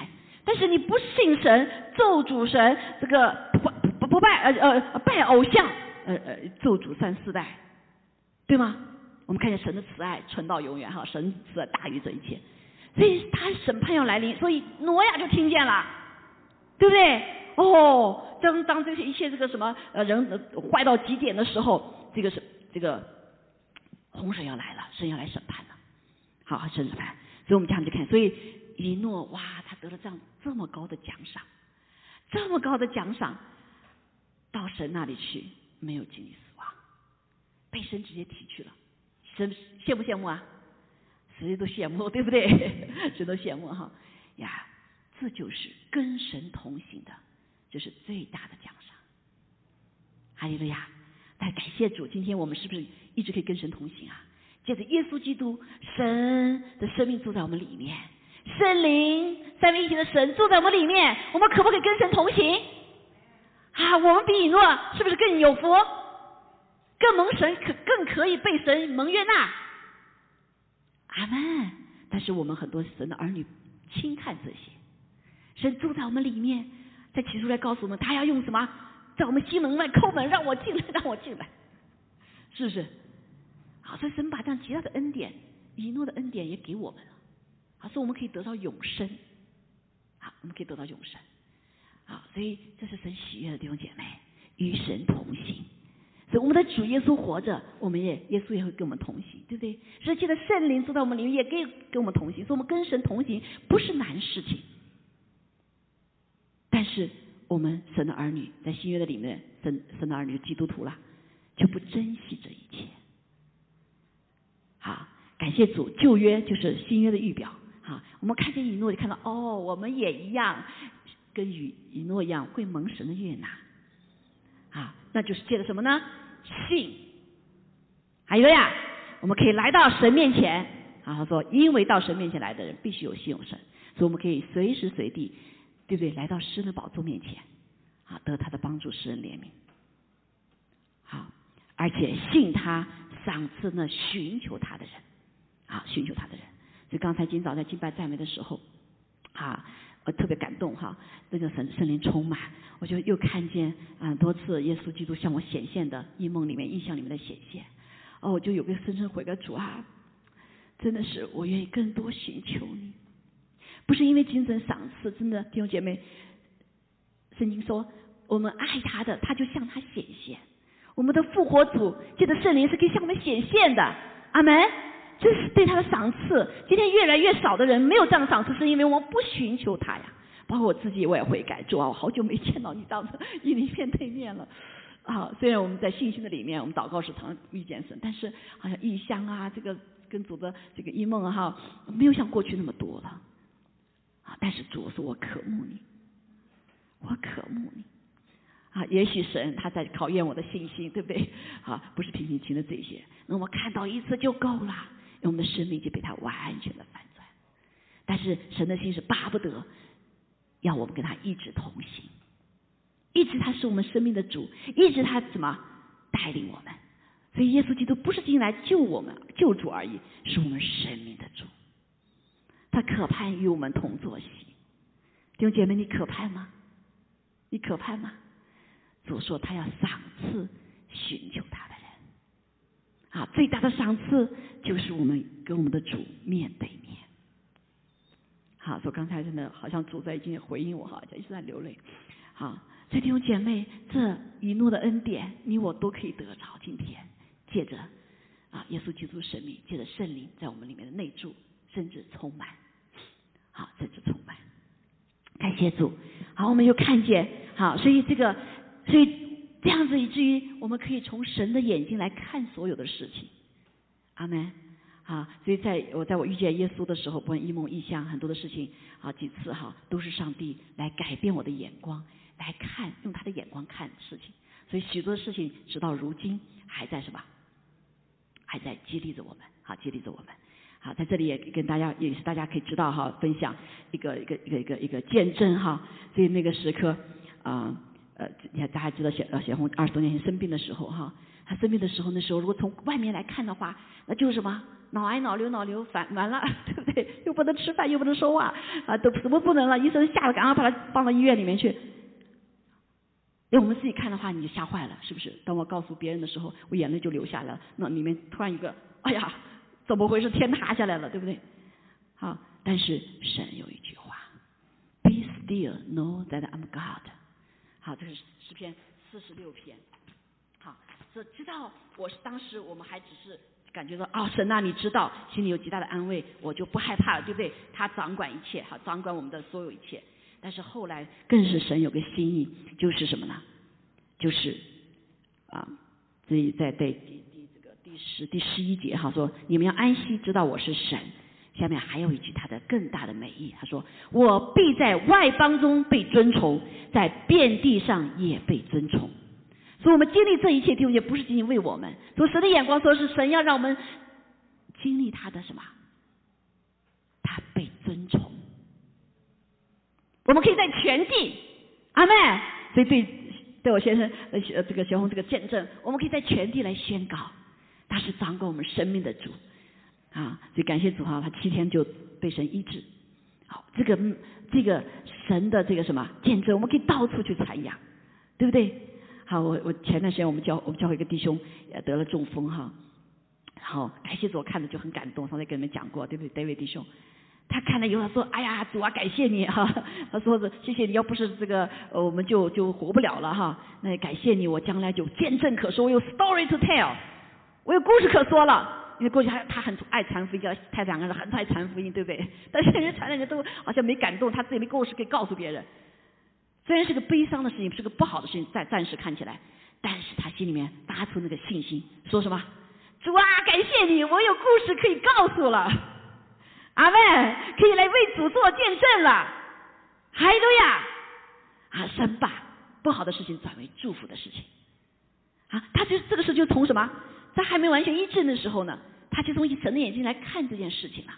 但是你不信神，咒主神，这个不不不拜呃呃拜偶像，呃呃咒主三四代，对吗？我们看见神的慈爱存到永远哈，神慈爱大于这一切。所以他审判要来临，所以挪亚就听见了。对不对？哦，当当这些一切这个什么呃人坏到极点的时候，这个是这个洪水要来了，神要来审判了。好，审判。所以我们这样去看，所以一诺哇，他得了这样这么高的奖赏，这么高的奖赏，到神那里去没有经历死亡，被神直接提去了，神羡不羡慕啊？谁都羡慕，对不对？谁都羡慕哈呀。这就是跟神同行的，这是最大的奖赏。哈利路亚！来感谢主，今天我们是不是一直可以跟神同行啊？借着耶稣基督，神的生命住在我们里面，圣灵三位一体的神住在我们里面，我们可不可以跟神同行？啊，我们比以诺是不是更有福？更蒙神可更可以被神蒙悦纳？阿门。但是我们很多神的儿女轻看这些。神住在我们里面，在起初来告诉我们，他要用什么，在我们心门外叩门，让我进来，让我进来，是不是？好，所以神把这样极大的恩典，以诺的恩典也给我们了，好，所以我们可以得到永生，好，我们可以得到永生，好，所以这是神喜悦的弟兄姐妹，与神同行，所以我们的主耶稣活着，我们也耶稣也会跟我们同行，对不对？实际的圣灵住在我们里面，也可以跟我们同行，所以我们跟神同行不是难事情。但是我们神的儿女在新约的里面，神神的儿女基督徒了，就不珍惜这一切。好，感谢主，旧约就是新约的预表。好，我们看见以诺，就看到哦，我们也一样，跟以以诺一样会蒙神的悦纳。啊，那就是借着什么呢？信。还有呀，我们可以来到神面前。啊，他说，因为到神面前来的人必须有信用神，所以我们可以随时随地。对不对？来到诗的宝座面前，啊，得他的帮助，诗人怜悯，好，而且信他赏赐那寻求他的人，啊，寻求他的人。所以刚才今早在敬拜赞美的时候，啊，我特别感动哈，那个神圣灵充满，我就又看见很多次耶稣基督向我显现的异梦里面、印象里面的显现，哦，我就有个深深悔改主啊，真的是我愿意更多寻求你。不是因为精神赏赐，真的弟兄姐妹，圣经说我们爱他的，他就向他显现。我们的复活主借着圣灵是可以向我们显现的，阿门。这是对他的赏赐。今天越来越少的人没有这样的赏赐，是因为我们不寻求他呀。包括我自己，我也会改，主啊，我好久没见到你这样子与你面对面了。啊，虽然我们在信心的里面，我们祷告时常遇见神，但是好像异乡啊，这个跟主的这个异梦哈，没有像过去那么多了。啊！但是主说：“我渴慕你，我渴慕你。”啊，也许神他在考验我的信心，对不对？啊，不是平平听的这些，那我看到一次就够了，我们的生命就被他完全的反转。但是神的心是巴不得要我们跟他一直同行，一直他是我们生命的主，一直他怎么带领我们？所以耶稣基督不是进来救我们、救主而已，是我们生命的主。他可盼与我们同坐席。弟兄姐妹，你可盼吗？你可盼吗？主说他要赏赐寻求他的。啊，最大的赏赐就是我们跟我们的主面对面。好，说刚才真的好像主在已经回应我哈，一直在流泪。好，所以弟兄姐妹，这一诺的恩典，你我都可以得着。今天借着啊，耶稣基督神命，借着圣灵在我们里面的内住，甚至充满。好，甚至充满。感谢主。好，我们又看见好，所以这个，所以这样子以至于我们可以从神的眼睛来看所有的事情。阿门。啊，所以在我在我遇见耶稣的时候，不管一梦一象，很多的事情啊，几次哈，都是上帝来改变我的眼光，来看用他的眼光看事情。所以许多事情直到如今还在什么，还在激励着我们，好激励着我们。好，在这里也跟大家也是大家可以知道哈，分享一个一个一个一个一个见证哈。所以那个时刻啊，你看大家知道小小红二十多年前生病的时候哈，他生病的时候那时候如果从外面来看的话，那就是什么脑癌脑瘤脑瘤反完了 对不对？又不能吃饭又不能说话啊，都什么不能了？医生吓得赶快把他放到医院里面去。为我们自己看的话，你就吓坏了，是不是？当我告诉别人的时候，我眼泪就流下来了。那里面突然一个，哎呀！怎么回事？天塌下来了，对不对？好，但是神有一句话：“Be still, know that I'm God。”好，这是诗篇四十六篇。好，这知道我是当时我们还只是感觉到啊，神啊，你知道，心里有极大的安慰，我就不害怕了，对不对？他掌管一切，好，掌管我们的所有一切。但是后来更是神有个心意，就是什么呢？就是啊，这里在对。第十第十一节哈说，你们要安息，知道我是神。下面还有一句，他的更大的美意，他说：我必在外邦中被尊崇，在遍地上也被尊崇。所以，我们经历这一切，弟兄姐不是仅仅为我们，从神的眼光说，是神要让我们经历他的什么？他被尊崇。我们可以在全地，阿妹，所以对对我先生呃这个小红这个见证，我们可以在全地来宣告。他是掌管我们生命的主，啊，所以感谢主哈，他七天就被神医治，好，这个这个神的这个什么见证，我们可以到处去传扬，对不对？好，我我前段时间我们教我们教会一个弟兄也得了中风哈，好，感谢主，我看着就很感动，刚才跟你们讲过，对不对？David 弟兄，他看了以后他说，哎呀，主啊，感谢你哈，他说是谢谢你要不是这个，我们就就活不了了哈，那感谢你，我将来就见证可说，我有 story to tell。我有故事可说了，因为过去他他很爱传福音，他两个人很爱传福音，对不对？但是人传的人都好像没感动，他自己没故事可以告诉别人。虽然是个悲伤的事情，是个不好的事情，暂暂时看起来，但是他心里面发出那个信心，说什么？主啊，感谢你，我有故事可以告诉了。阿门，可以来为主做见证了。海路亚，啊，神把不好的事情转为祝福的事情。啊，他就这个事就从什么？在还没完全医治的时候呢，他就从神的眼睛来看这件事情了。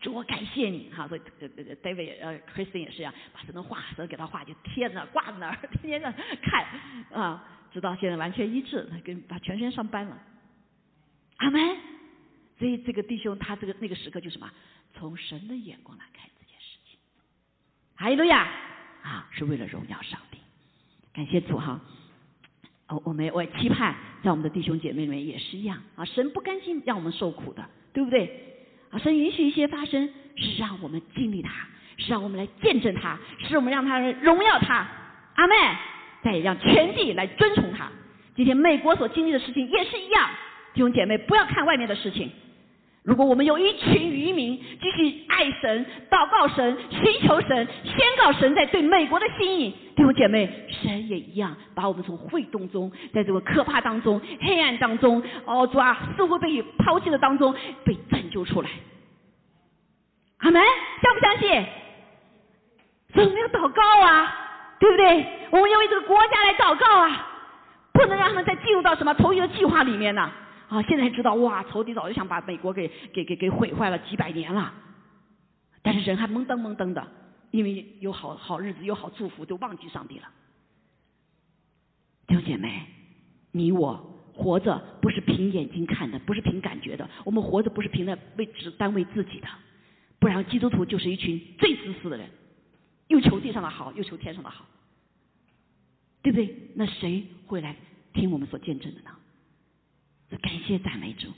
主，我感谢你，哈，说这这个 David 呃 Kristen 也是一样，把神的画，神给他画就贴在那挂在那儿，天天在看啊，直到现在完全医治，他跟他全身上班了。阿门。所以这个弟兄他这个那个时刻就什么，从神的眼光来看这件事情。哈利路亚啊，是为了荣耀上帝。感谢主哈。哦，我们我期盼在我们的弟兄姐妹里面也是一样啊，神不甘心让我们受苦的，对不对？啊，神允许一些发生，是让我们经历它，是让我们来见证它，是我们让它荣耀它。阿妹，再让全地来尊崇它。今天美国所经历的事情也是一样，弟兄姐妹不要看外面的事情。如果我们有一群渔民继续爱神、祷告神、寻求神、宣告神在对美国的心意，弟兄姐妹，神也一样把我们从会动中，在这个可怕当中、黑暗当中，哦主啊，似乎被抛弃的当中被拯救出来。阿门，相不相信？所以我们要祷告啊，对不对？我们要为这个国家来祷告啊，不能让他们再进入到什么同一个计划里面呢？啊现在知道哇，仇敌早就想把美国给给给给毁坏了几百年了，但是人还懵登懵登的，因为有好好日子，有好祝福，就忘记上帝了。弟兄姐妹，你我活着不是凭眼睛看的，不是凭感觉的，我们活着不是凭着为只单为自己的，不然基督徒就是一群最自私的人，又求地上的好，又求天上的好，对不对？那谁会来听我们所见证的呢？感谢赞美主，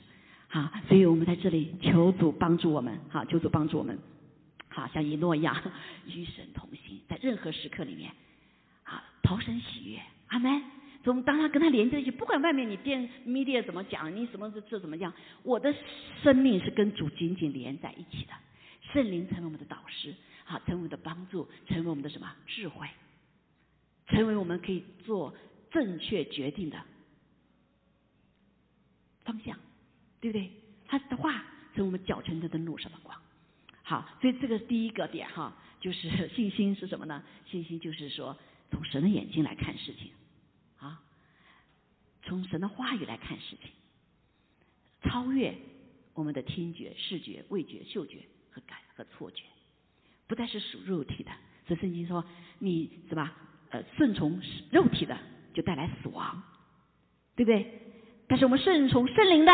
好，所以我们在这里求主帮助我们，好，求主帮助我们，好像以诺一样 与神同行，在任何时刻里面，好，投身喜悦，阿门。从当他跟他连接一起，不管外面你电 media 怎么讲，你什么这怎么样，我的生命是跟主紧紧连在一起的。圣灵成为我们的导师，好，成为我们的帮助，成为我们的什么？智慧，成为我们可以做正确决定的方向，对不对？他的话成我们脚前的灯路上的光。好，所以这个第一个点哈，就是 信心是什么呢？信心就是说从神的眼睛来看事情。啊，从神的话语来看事情，超越我们的听觉、视觉、味觉、嗅觉和感和错觉，不再是属肉体的。所以圣经说，你是吧？呃，顺从肉体的就带来死亡，对不对？但是我们顺从圣灵的，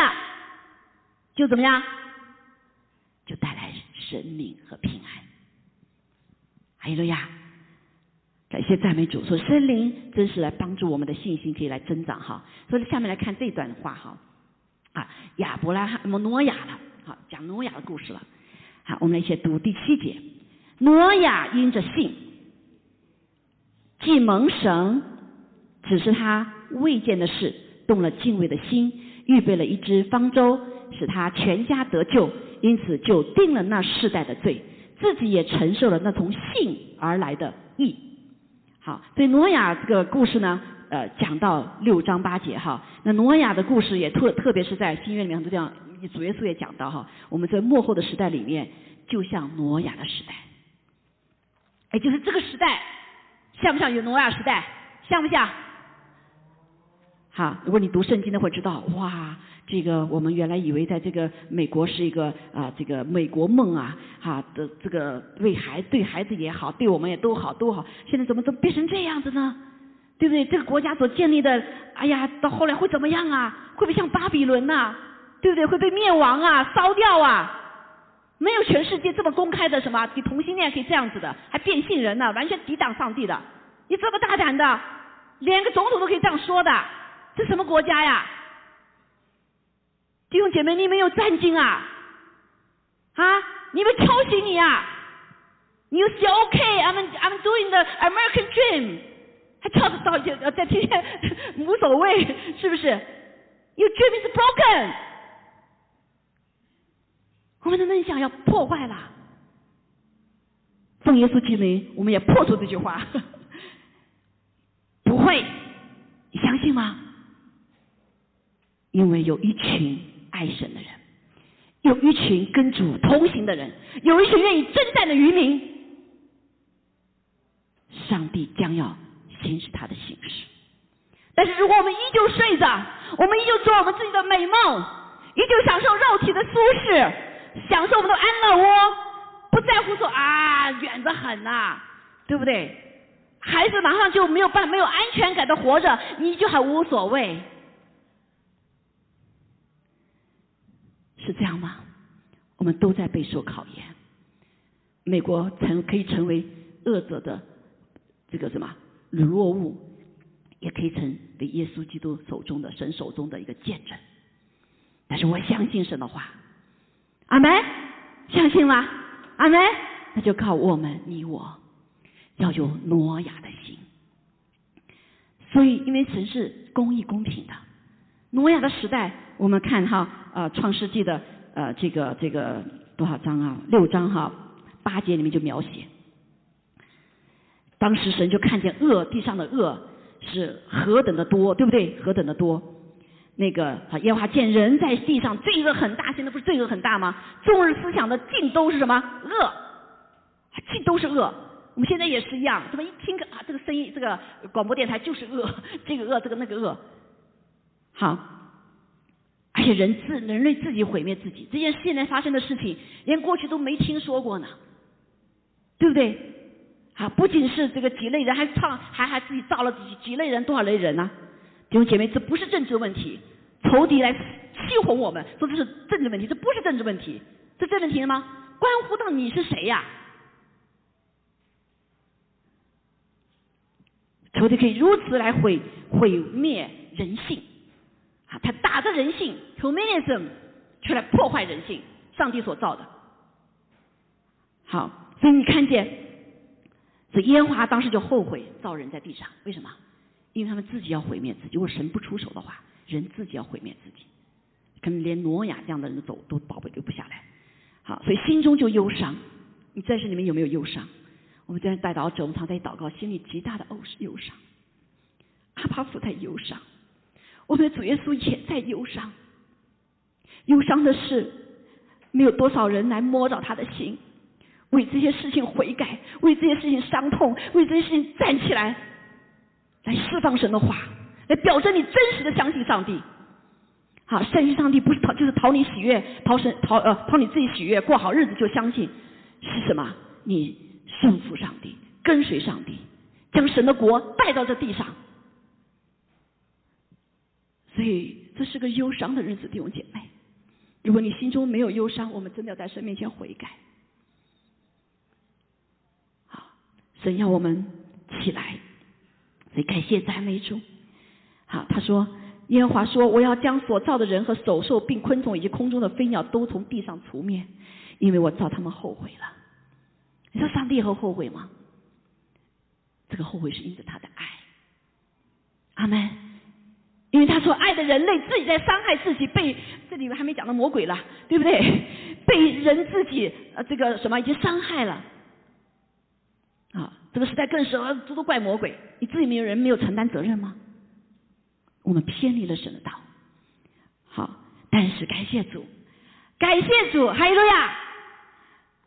就怎么样？就带来生命和平安。哈利路亚。感谢赞美主，说森林真是来帮助我们的信心可以来增长哈。所以下面来看这段话哈，啊亚伯拉罕挪亚了，好讲挪亚的故事了。好，我们来一起读第七节。挪亚因着信，既蒙神只是他未见的事，动了敬畏的心，预备了一只方舟，使他全家得救，因此就定了那世代的罪，自己也承受了那从信而来的义。好，所以挪亚这个故事呢，呃，讲到六章八节哈。那挪亚的故事也特特别是在新约里面很多地方，主耶稣也讲到哈。我们在幕后的时代里面，就像挪亚的时代，哎，就是这个时代像不像有挪亚时代？像不像？哈，如果你读圣经的会知道，哇。这个我们原来以为在这个美国是一个啊，这个美国梦啊，哈的这个为孩对孩子也好，对我们也都好都好。现在怎么怎么变成这样子呢？对不对？这个国家所建立的，哎呀，到后来会怎么样啊？会不会像巴比伦呐？对不对？会被灭亡啊？烧掉啊？没有全世界这么公开的什么？你同性恋可以这样子的，还变性人呢？完全抵挡上帝的，你这么大胆的，连个总统都可以这样说的，这什么国家呀？弟兄姐妹，你没有战惊啊？啊，你们敲醒你啊？You say OK? I'm I'm doing the American dream。还跳着到呃在天天 无所谓，是不是？Your dream is broken。我们的梦想要破坏了。奉耶稣之名，我们也破除这句话。不会，你相信吗？因为有一群。爱神的人，有一群跟主同行的人，有一群愿意征战的渔民，上帝将要行使他的形式。但是如果我们依旧睡着，我们依旧做我们自己的美梦，依旧享受肉体的舒适，享受我们的安乐窝，不在乎说啊远得很呐，对不对？孩子马上就没有办没有安全感的活着，你就还无所谓。是这样吗？我们都在备受考验。美国成可以成为恶者的这个什么沦落物，也可以成为耶稣基督手中的神手中的一个见证。但是我相信神的话，阿门，相信吗？阿门，那就靠我们你我要有挪亚的心。所以，因为神是公义公平的，挪亚的时代，我们看哈。啊，《创世纪》的呃，这个这个多少章啊？六章哈，八节里面就描写，当时神就看见恶地上的恶是何等的多，对不对？何等的多？那个啊，耶和华见人在地上罪恶很大，现在不是罪恶很大吗？众日思想的尽都是什么恶？尽都是恶。我们现在也是一样，怎么一听个啊，这个声音，这个广播电台就是恶，这个恶，这个那个恶，好。而且人自人类自己毁灭自己，这件现在发生的事情，连过去都没听说过呢，对不对？啊，不仅是这个几类人，还创还还自己造了几几类人，多少类人呢？弟兄姐妹，这不是政治问题，仇敌来欺哄我们，说这是政治问题，这不是政治问题，这这问题了吗？关乎到你是谁呀？仇敌可以如此来毁毁灭人性啊！他打着人性，humanism，却来破坏人性，上帝所造的。好，所以你看见，这耶和华当时就后悔造人在地上，为什么？因为他们自己要毁灭自己。如果神不出手的话，人自己要毁灭自己，可能连挪亚这样的人走都保留不下来。好，所以心中就忧伤。你在这里面有没有忧伤？我们在带祷者，我们常在祷告，心里极大的忧忧伤。阿帕夫在忧伤，我们的主耶稣也在忧伤。忧伤的是，没有多少人来摸着他的心，为这些事情悔改，为这些事情伤痛，为这些事情站起来，来释放神的话，来表证你真实的相信上帝。好，相信上帝不是讨，就是讨你喜悦，讨神讨呃讨你自己喜悦，过好日子就相信是什么？你。顺服上帝，跟随上帝，将神的国带到这地上。所以这是个忧伤的日子，弟兄姐妹。如果你心中没有忧伤，我们真的要在神面前悔改。好，神要我们起来，所以感谢赞美主。好，他说耶和华说：“我要将所造的人和走兽、并昆虫以及空中的飞鸟都从地上除灭，因为我造他们后悔了。”你说上帝会后悔吗？这个后悔是因着他的爱，阿门。因为他说爱的人类自己在伤害自己，被这里面还没讲到魔鬼了，对不对？被人自己呃这个什么已经伤害了啊！这个时代更是这都怪魔鬼，你自己没有人没有承担责任吗？我们偏离了神的道，好，但是感谢主，感谢主，哈利路亚。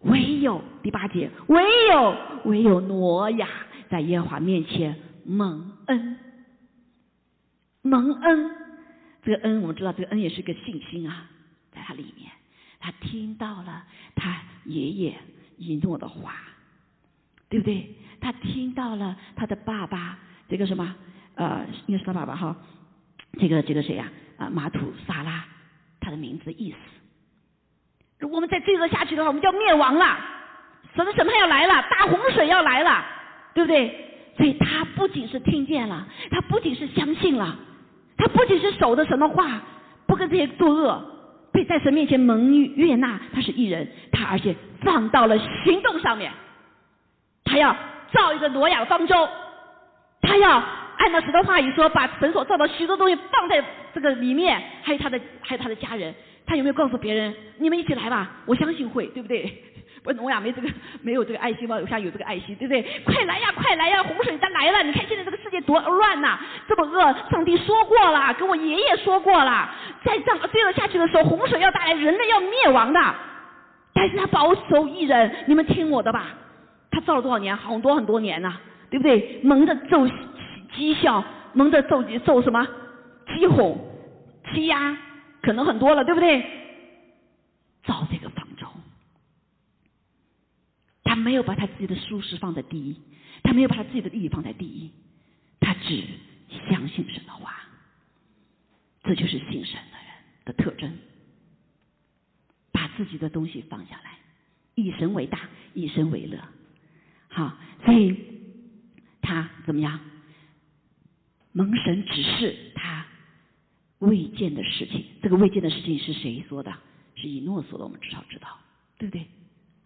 唯有第八节，唯有唯有挪亚在耶和华面前蒙恩，蒙恩。这个恩我们知道，这个恩也是个信心啊，在他里面，他听到了他爷爷以诺的话，对不对？他听到了他的爸爸这个什么呃，应该是他爸爸哈，这个这个谁呀？啊，马土萨拉，他的名字意思。如果我们再罪恶下去的话，我们就要灭亡了。神的审判要来了，大洪水要来了，对不对？所以他不仅是听见了，他不仅是相信了，他不仅是守着什么话，不跟这些作恶，被在神面前蒙悦纳，他是艺人，他而且放到了行动上面。他要造一个挪亚方舟，他要按照神的话语说，把神所造的许多东西放在这个里面，还有他的，还有他的家人。他有没有告诉别人？你们一起来吧，我相信会，对不对？不，挪亚没这个，没有这个爱心吗？楼下有这个爱心，对不对？快来呀，快来呀！洪水它来了，你看现在这个世界多乱呐，这么饿。上帝说过了，跟我爷爷说过了，再这样这样下去的时候，洪水要带来，人类要灭亡的。但是他保守一人，你们听我的吧。他造了多少年？好多很多年呐，对不对？蒙着咒讥笑，蒙着咒咒什么？讥哄、欺压。可能很多了，对不对？造这个方舟，他没有把他自己的舒适放在第一，他没有把他自己的利益放在第一，他只相信神的话，这就是信神的人的特征，把自己的东西放下来，以神为大，以神为乐，好，所以他怎么样？蒙神指示他。未见的事情，这个未见的事情是谁说的？是以诺说的，我们至少知道，对不对？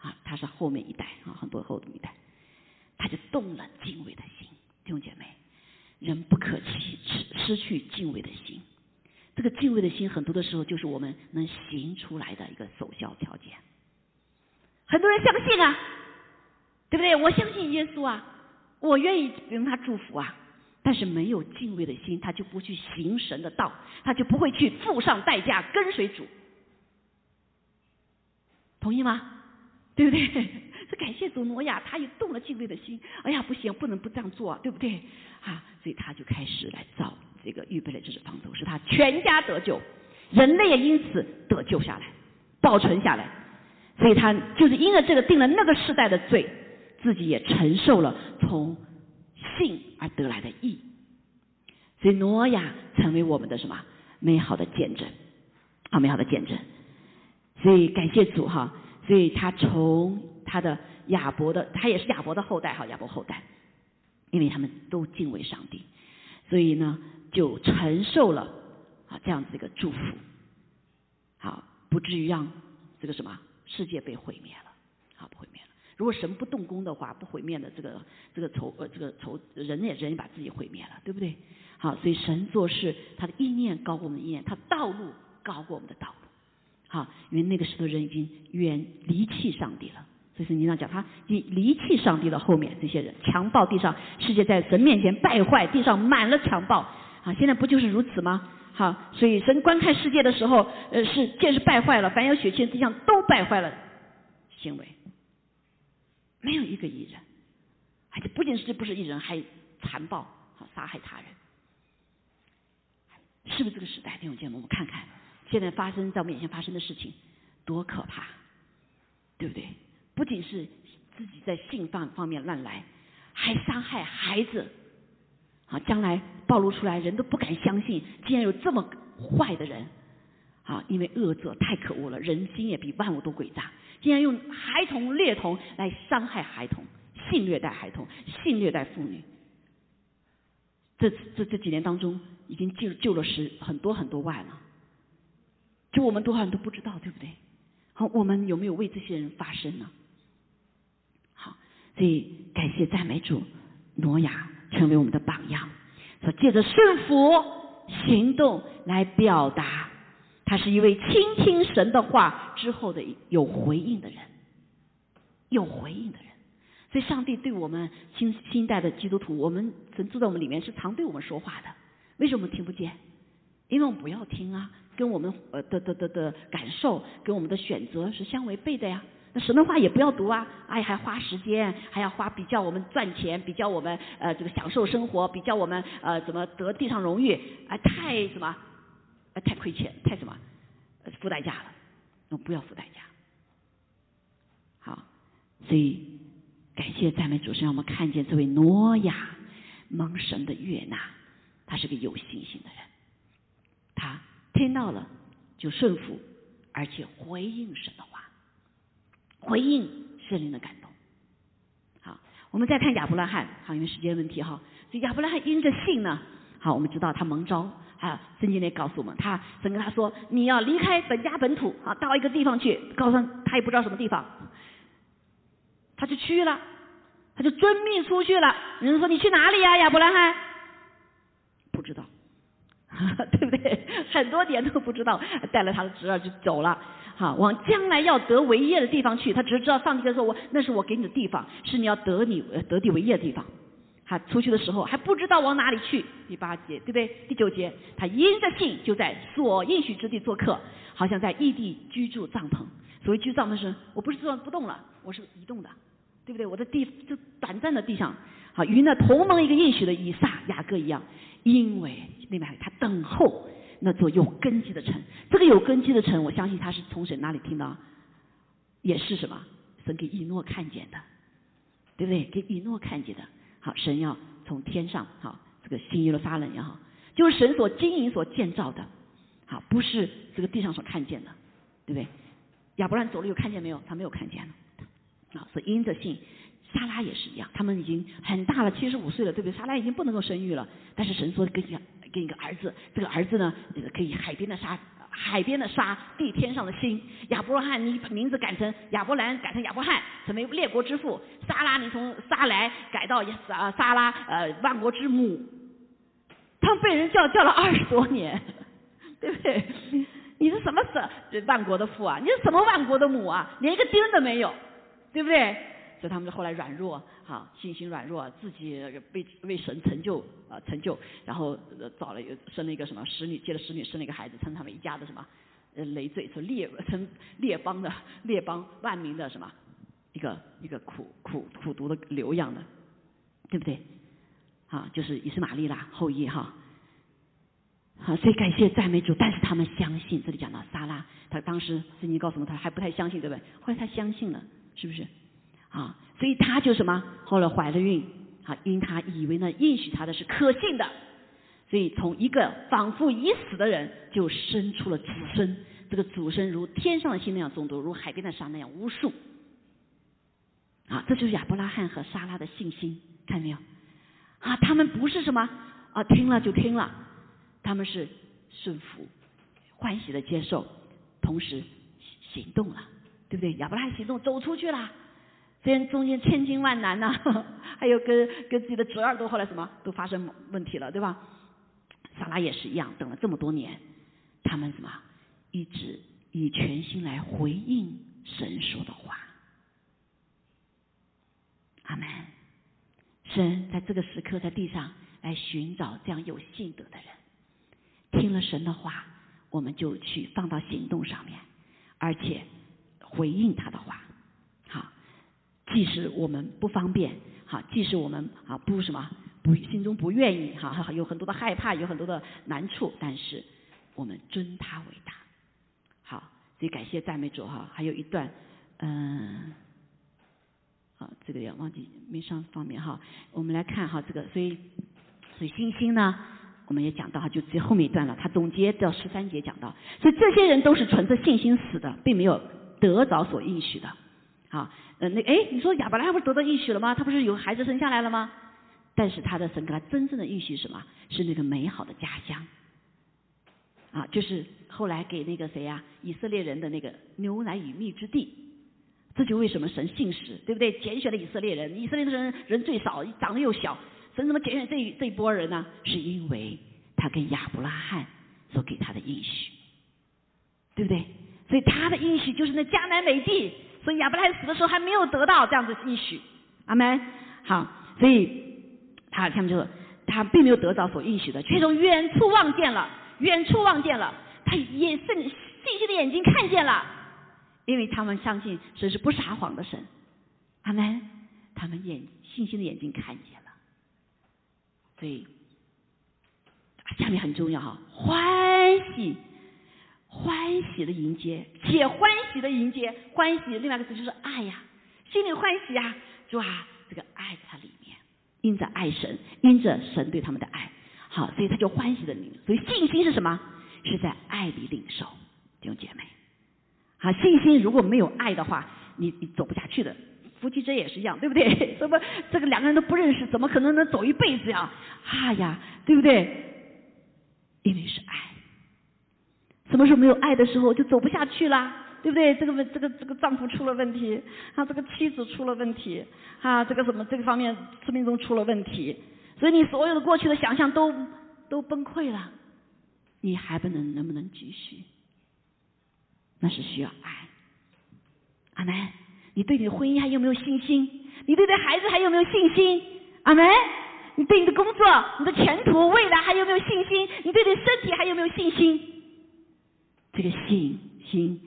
啊，他是后面一代啊，很多后一代，他就动了敬畏的心。弟兄姐妹，人不可弃失失去敬畏的心。这个敬畏的心，很多的时候就是我们能行出来的一个首要条件。很多人相信啊，对不对？我相信耶稣啊，我愿意用他祝福啊。但是没有敬畏的心，他就不去行神的道，他就不会去付上代价跟随主，同意吗？对不对？是感谢主挪亚，他也动了敬畏的心。哎呀，不行，不能不这样做，对不对？啊，所以他就开始来造这个预备了这只方舟，使他全家得救，人类也因此得救下来，保存下来。所以他就是因为这个定了那个时代的罪，自己也承受了从。信而得来的义，所以挪亚成为我们的什么美好的见证啊，美好的见证。所以感谢主哈，所以他从他的亚伯的，他也是亚伯的后代哈，亚伯后代，因为他们都敬畏上帝，所以呢就承受了啊这样子一个祝福，好，不至于让这个什么世界被毁灭了，好不毁灭了。如果神不动工的话，不毁灭的这个这个仇呃这个仇人也人也把自己毁灭了，对不对？好，所以神做事他的意念高过我们的意念，他道路高过我们的道路。好，因为那个时候人已经远离弃上帝了，所以圣经上讲他已离弃上帝的后面这些人强暴地上，世界在神面前败坏，地上满了强暴。啊，现在不就是如此吗？好，所以神观看世界的时候，呃，是见是败坏了，凡有血气的地上都败坏了行为，没有一个艺人，而且不仅是不是艺人，还残暴，好杀害他人，是不是这个时代？弟兄姐妹，我们看看。现在发生在我们眼前发生的事情多可怕，对不对？不仅是自己在性方方面乱来，还伤害孩子，啊，将来暴露出来，人都不敢相信，竟然有这么坏的人，啊，因为恶作太可恶了，人心也比万物都诡诈，竟然用孩童劣童来伤害孩童，性虐待孩童，性虐待妇女。这这这几年当中，已经救救了十很多很多万了。就我们多少人都不知道，对不对？好，我们有没有为这些人发声呢？好，所以感谢赞美主，挪亚成为我们的榜样，说借着顺服行动来表达，他是一位倾听神的话之后的有回应的人，有回应的人。所以上帝对我们新新代的基督徒，我们神住在我们里面是常对我们说话的，为什么听不见？因为我们不要听啊。跟我们呃的的的的感受，跟我们的选择是相违背的呀。那神的话也不要读啊，哎，还花时间，还要花比较我们赚钱，比较我们呃这个享受生活，比较我们呃怎么得地上荣誉，哎，太什么，哎，太亏欠，太什么，付代价了。那不要付代价。好，所以感谢赞美主，神让我们看见这位挪亚蒙神的悦纳，他是个有信心的人，听到了就顺服，而且回应神的话，回应圣灵的感动。好，我们再看亚伯拉罕，好，因为时间问题哈，所以亚伯拉罕因着信呢，好，我们知道他蒙召，啊，圣经里告诉我们，他神跟他说，你要离开本家本土，啊，到一个地方去，告诉他也不知道什么地方，他就去了，他就遵命出去了。人说你去哪里呀，亚伯拉罕？不知道。对不对？很多年都不知道，带了他的侄儿就走了，好，往将来要得为业的地方去。他只知道上帝在说：“我那是我给你的地方，是你要得你得地为业的地方。”他出去的时候还不知道往哪里去。第八节，对不对？第九节，他因着信就在所应许之地做客，好像在异地居住帐篷。所谓居帐篷是，我不是坐不动了，我是移动的，对不对？我的地就短暂的地上，好，与那同盟一个应许的以撒、雅各一样。因为另外他等候那座有根基的城，这个有根基的城，我相信他是从神那里听到，也是什么神给以诺看见的，对不对？给以诺看见的，好，神要从天上，好，这个新耶路撒冷也好，就是神所经营所建造的，好，不是这个地上所看见的，对不对？亚伯兰走了有看见没有？他没有看见，啊，是因着信。莎拉也是一样，他们已经很大了，七十五岁了，对不对？莎拉已经不能够生育了，但是神说给你给你个儿子，这个儿子呢可以海边的沙，海边的沙，地天上的星。亚伯拉罕，你名字改成亚伯兰，改成亚伯汉，成为列国之父。莎拉，你从莎来改到沙莎拉，呃，万国之母。他们被人叫叫了二十多年，对不对？你是什么是万国的父啊？你是什么万国的母啊？连一个丁都没有，对不对？所以他们就后来软弱，哈，信心软弱，自己被为神成就啊成就，然后找了生了一个什么使女，接了使女生了一个孩子，称他们一家的什么呃累赘，说列称列邦的列邦万民的什么一个一个苦苦苦读的流样的，对不对？啊，就是以斯玛利啦后裔哈，好，所以感谢赞美主，但是他们相信，这里讲到撒拉，他当时圣经告诉我们，他还不太相信，对不对？后来他相信了，是不是？啊，所以他就什么？后来怀了孕，啊，因他以为呢应许他的是可信的，所以从一个仿佛已死的人就生出了子孙，这个主声如天上的星那样众多，如海边的沙那样无数。啊，这就是亚伯拉罕和莎拉的信心，看到没有？啊，他们不是什么啊，听了就听了，他们是顺服、欢喜的接受，同时行动了，对不对？亚伯拉罕行动走出去了，虽然中间千辛万难呐，还有跟跟自己的侄儿都后来什么都发生问题了，对吧？萨拉也是一样，等了这么多年，他们什么一直以全心来回应神说的话。阿门。神在这个时刻在地上来寻找这样有信德的人，听了神的话，我们就去放到行动上面，而且回应他的话。即使我们不方便，好，即使我们啊不什么不心中不愿意，哈，有很多的害怕，有很多的难处，但是我们尊他为大。好，所以感谢赞美主哈。还有一段，嗯。好，这个要忘记没上方面哈。我们来看哈，这个所以所以星星呢，我们也讲到哈，就最后面一段了。他总结到十三节讲到，所以这些人都是存着信心死的，并没有得着所应许的。啊，呃，那哎，你说亚伯拉罕不是得到应许了吗？他不是有孩子生下来了吗？但是他的神给他真正的应许什么？是那个美好的家乡。啊，就是后来给那个谁呀，以色列人的那个牛奶与蜜之地。这就为什么神信使，对不对？拣选了以色列人，以色列的人人最少，长得又小，神怎么拣选这这一波人呢？是因为他跟亚伯拉罕所给他的应许，对不对？所以他的应许就是那迦南美地，所以亚伯拉罕死的时候还没有得到这样子应许，阿门。好，所以他他们就说他并没有得到所应许的，却从远处望见了，远处望见了，他眼信信心的眼睛看见了。因为他们相信神是不撒谎的神，阿门。他们眼信心的眼睛看见了，所以下面很重要哈，欢喜欢喜的迎接，且欢喜的迎接，欢喜另外一个词就是爱呀，心里欢喜呀，是吧？这个爱在他里面，因着爱神，因着神对他们的爱，好，所以他就欢喜的领。所以信心是什么？是在爱里领受，弟兄姐妹。啊，信心如果没有爱的话，你你走不下去的。夫妻这也是一样，对不对？怎么这个两个人都不认识，怎么可能能走一辈子呀？啊呀，对不对？因为是爱。什么时候没有爱的时候，就走不下去啦，对不对？这个问这个这个丈夫出了问题，啊，这个妻子出了问题，啊，这个什么这个方面生命中出了问题，所以你所有的过去的想象都都崩溃了，你还不能能不能继续？那是需要爱，阿门。你对你的婚姻还有没有信心？你对这孩子还有没有信心？阿门。你对你的工作、你的前途、未来还有没有信心？你对你身体还有没有信心？这个信心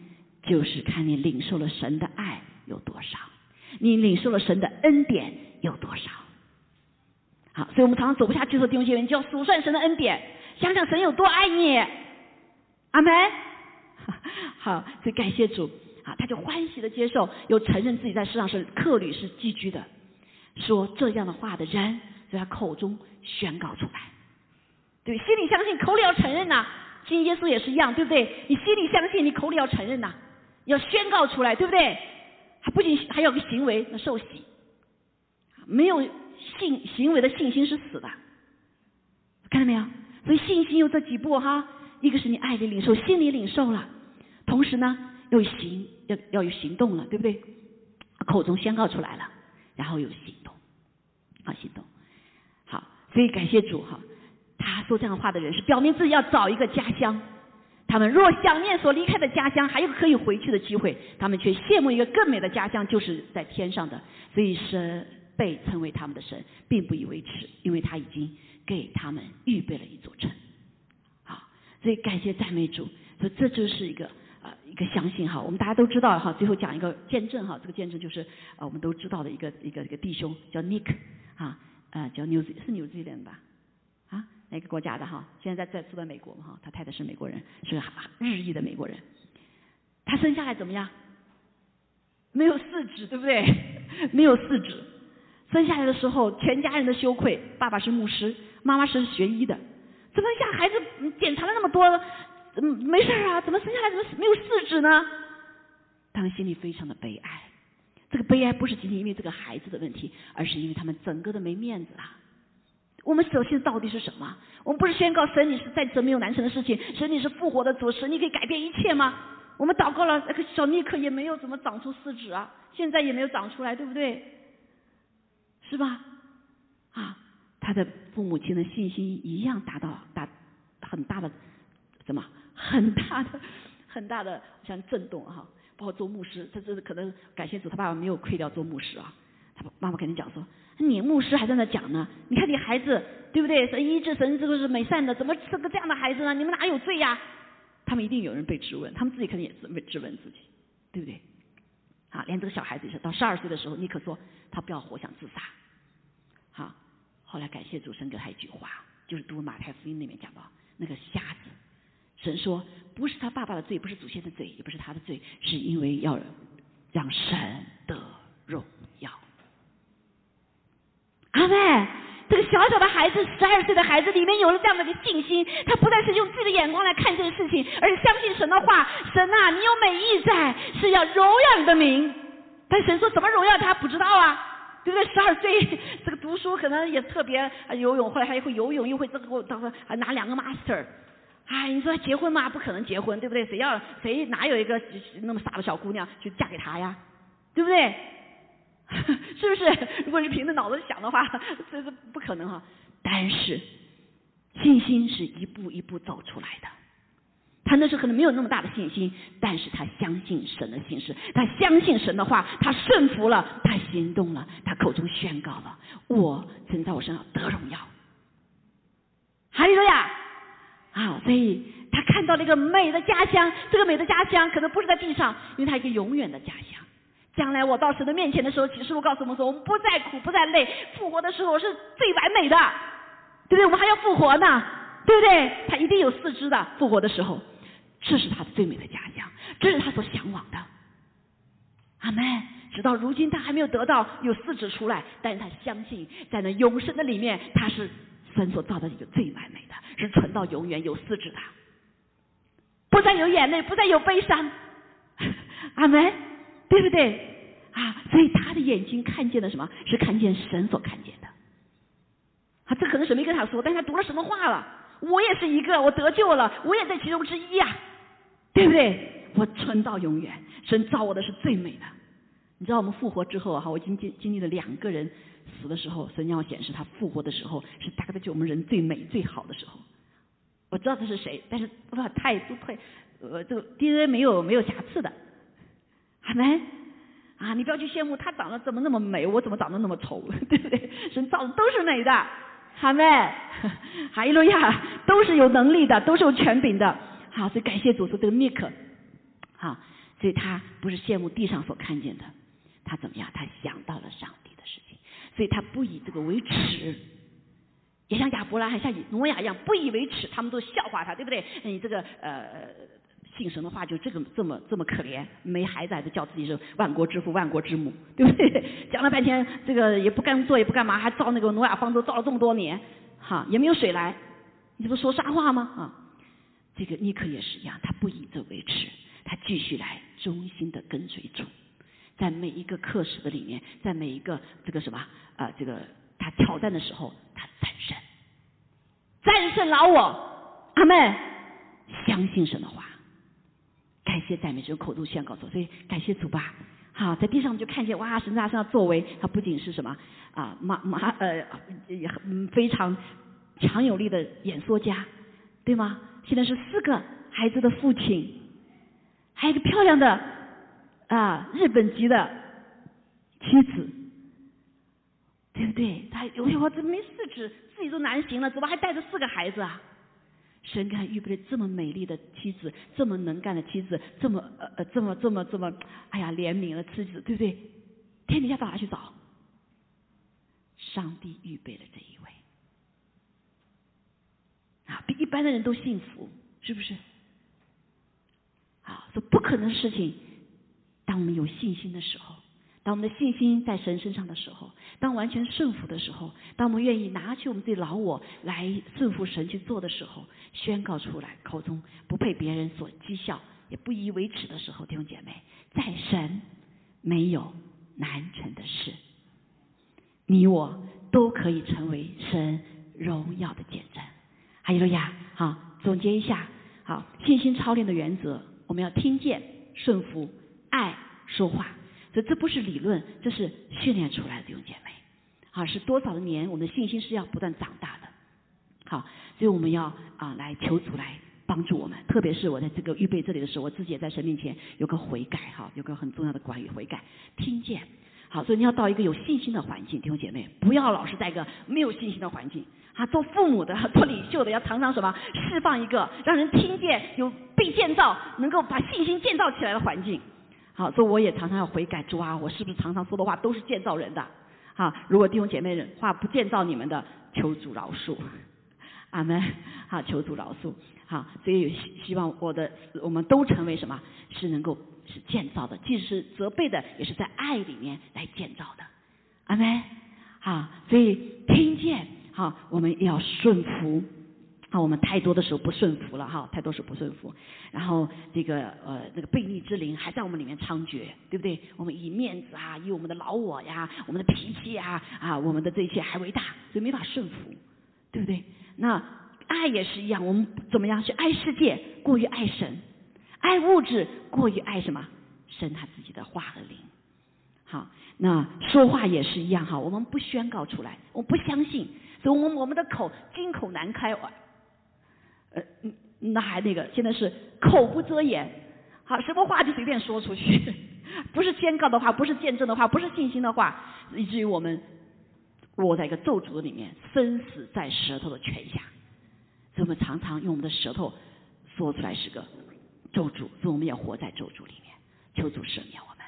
就是看你领受了神的爱有多少，你领受了神的恩典有多少。好，所以我们常常走不下去的弟兄姐妹，你就要数算神的恩典，想想神有多爱你。阿门。好，所以感谢主，啊，他就欢喜的接受，又承认自己在世上是客旅是寄居的，说这样的话的人，在他口中宣告出来，对，心里相信，口里要承认呐。信耶稣也是一样，对不对？你心里相信，你口里要承认呐，要宣告出来，对不对？还不仅还有个行为，那受洗，没有信行为的信心是死的，看到没有？所以信心有这几步哈。一个是你爱的领受，心里领受了，同时呢，又行要要有行动了，对不对？口中宣告出来了，然后有行动，啊，行动，好，所以感谢主哈，他说这样话的人是表明自己要找一个家乡，他们若想念所离开的家乡，还有可以回去的机会，他们却羡慕一个更美的家乡，就是在天上的，所以神被称为他们的神，并不以为耻，因为他已经给他们预备了一座城。好所以感谢赞美主，所以这就是一个啊一个相信哈，我们大家都知道哈，最后讲一个见证哈，这个见证就是啊我们都知道的一个一个一个弟兄叫 Nick 啊呃叫 New 是 New Zealand 吧？哪个国家的哈，现在在住在美国嘛哈，他太太是美国人，是个日裔的美国人，他生下来怎么样？没有四指对不对？没有四指，生下来的时候全家人的羞愧，爸爸是牧师，妈妈是学医的。怎么下孩子检查了那么多怎么没事啊？怎么生下来怎么没有四肢呢？他们心里非常的悲哀。这个悲哀不是仅仅因为这个孩子的问题，而是因为他们整个的没面子啊。我们首先到底是什么？我们不是宣告神你是再次没有难成的事情，神你是复活的主，神你可以改变一切吗？我们祷告了，那个小尼克也没有怎么长出四指啊，现在也没有长出来，对不对？是吧？啊，他的父母亲的信心一样达到大很大的什么 很大的很大的像震动哈。包括做牧师，他这是可能感谢主，他爸爸没有亏掉做牧师啊。妈妈肯定讲说，你牧师还在那讲呢，你看你孩子对不对？神医治，神这个是美善的，怎么生个这样的孩子呢？你们哪有罪呀？他们一定有人被质问，他们自己肯定也是被质问自己，对不对？啊，连这个小孩子也是，到十二岁的时候，尼克说他不要活想自杀。好，后来感谢主神给他一句话，就是读马太福音里面讲到那个瞎子。神说：“不是他爸爸的罪，不是祖先的罪，也不是他的罪，是因为要让神得荣耀。”阿妹，这个小小的孩子，十二岁的孩子里面有了这样的一个信心，他不再是用自己的眼光来看这个事情，而是相信神的话。神啊，你有美意在，是要荣耀你的名。但神说怎么荣耀他不知道啊，对不对？十二岁这个读书可能也特别游泳，后来还会游泳，又会这个，到时还拿两个 master。哎，你说结婚嘛，不可能结婚，对不对？谁要谁哪有一个那么傻的小姑娘去嫁给他呀？对不对？是不是？如果是凭着脑子想的话，这是不可能哈。但是信心是一步一步走出来的。他那时候可能没有那么大的信心，但是他相信神的心事，他相信神的话，他顺服了，他行动了，他口中宣告了：我曾在我身上得荣耀。哈利路亚。啊，所以他看到了一个美的家乡，这个美的家乡可能不是在地上，因为他一个永远的家乡。将来我到神的面前的时候，启示录告诉我们说，我们不再苦，不再累，复活的时候是最完美的，对不对？我们还要复活呢，对不对？他一定有四肢的，复活的时候，这是他的最美的家乡，这是他所向往的。阿门。直到如今，他还没有得到有四肢出来，但是他相信，在那永生的里面，他是。神所造的一个最完美的，是存到永远有四肢的，不再有眼泪，不再有悲伤，阿门，对不对？啊，所以他的眼睛看见了什么？是看见神所看见的。啊，这可能神没跟他说，但是他读了什么话了？我也是一个，我得救了，我也在其中之一呀，对不对？我存到永远，神造我的是最美的。你知道我们复活之后哈，我经经经历了两个人。死的时候，神要显示他复活的时候是大概就我们人最美最好的时候。我知道他是谁，但是不知道太都太呃这个 DNA 没有没有瑕疵的，好没？啊，你不要去羡慕他长得怎么那么美，我怎么长得那么丑，对不对？神造的都是美的，好没？哈利路亚，都是有能力的，都是有权柄的。好，所以感谢主说这个尼克，好，所以他不是羡慕地上所看见的，他怎么样？他想到了上帝的事情。所以他不以这个为耻，也像亚伯拉罕、像挪亚一样不以为耻，他们都笑话他，对不对？你这个呃信神的话就这个这么这么可怜，没孩子还是叫自己是万国之父、万国之母，对不对？讲了半天这个也不干做也不干嘛，还造那个挪亚方舟造了这么多年，哈也没有水来，你这不说瞎话吗？啊，这个尼克也是一样，他不以这为耻，他继续来忠心的跟随主。在每一个课时的里面，在每一个这个什么啊，这个他挑战的时候，他战胜，战胜老我，阿妹。相信神的话，感谢赞美主口头宣告说，所以感谢主吧。好，在地上就看见哇，神在身上作为，他不仅是什么啊，马马呃，非常强有力的演说家，对吗？现在是四个孩子的父亲，还有一个漂亮的。啊，日本籍的妻子，对不对？他哎呦，我这没四肢，自己都难行了，怎么还带着四个孩子啊？神给他预备了这么美丽的妻子，这么能干的妻子，这么呃呃，这么这么这么，哎呀，怜悯的妻子，对不对？天底下到哪去找？上帝预备了这一位，啊，比一般的人都幸福，是不是？啊，说不可能的事情。当我们有信心的时候，当我们的信心在神身上的时候，当完全顺服的时候，当我们愿意拿去我们自己老我来顺服神去做的时候，宣告出来，口中不被别人所讥笑，也不以为耻的时候，弟兄姐妹，在神没有难成的事，你我都可以成为神荣耀的见证。哈利路亚！好，总结一下，好，信心操练的原则，我们要听见、顺服、爱、说话。所以这不是理论，这是训练出来的弟兄姐妹。啊，是多少年，我们的信心是要不断长大的。好，所以我们要啊来求主来帮助我们。特别是我在这个预备这里的时候，我自己也在神面前有个悔改，哈，有个很重要的关于悔改。听见，好，所以你要到一个有信心的环境，弟兄姐妹，不要老是在一个没有信心的环境。啊，做父母的、做领袖的，要常常什么释放一个让人听见、有被建造、能够把信心建造起来的环境。好，所以我也常常要悔改，主啊，我是不是常常说的话都是建造人的？好，如果弟兄姐妹人话不建造你们的，求主饶恕，阿门。好，求主饶恕。好，所以希希望我的我们都成为什么？是能够是建造的，即使是责备的，也是在爱里面来建造的，阿门。好，所以听见，好，我们要顺服。啊，我们太多的时候不顺服了哈，太多时候不顺服，然后这个呃那个悖逆之灵还在我们里面猖獗，对不对？我们以面子啊，以我们的老我呀，我们的脾气呀，啊，我们的这些还为大，所以没法顺服，对不对？那爱也是一样，我们怎么样去爱世界过于爱神，爱物质过于爱什么？神他自己的话和灵。好，那说话也是一样哈，我们不宣告出来，我不相信，所以我们我们的口金口难开。呃，那还那个，现在是口不遮言，好，什么话就随便说出去，不是宣告的话，不是见证的话，不是信心的话，以至于我们握在一个咒诅里面，生死在舌头的权下。所以我们常常用我们的舌头说出来是个咒诅，所以我们也活在咒诅里面，求主赦免我们。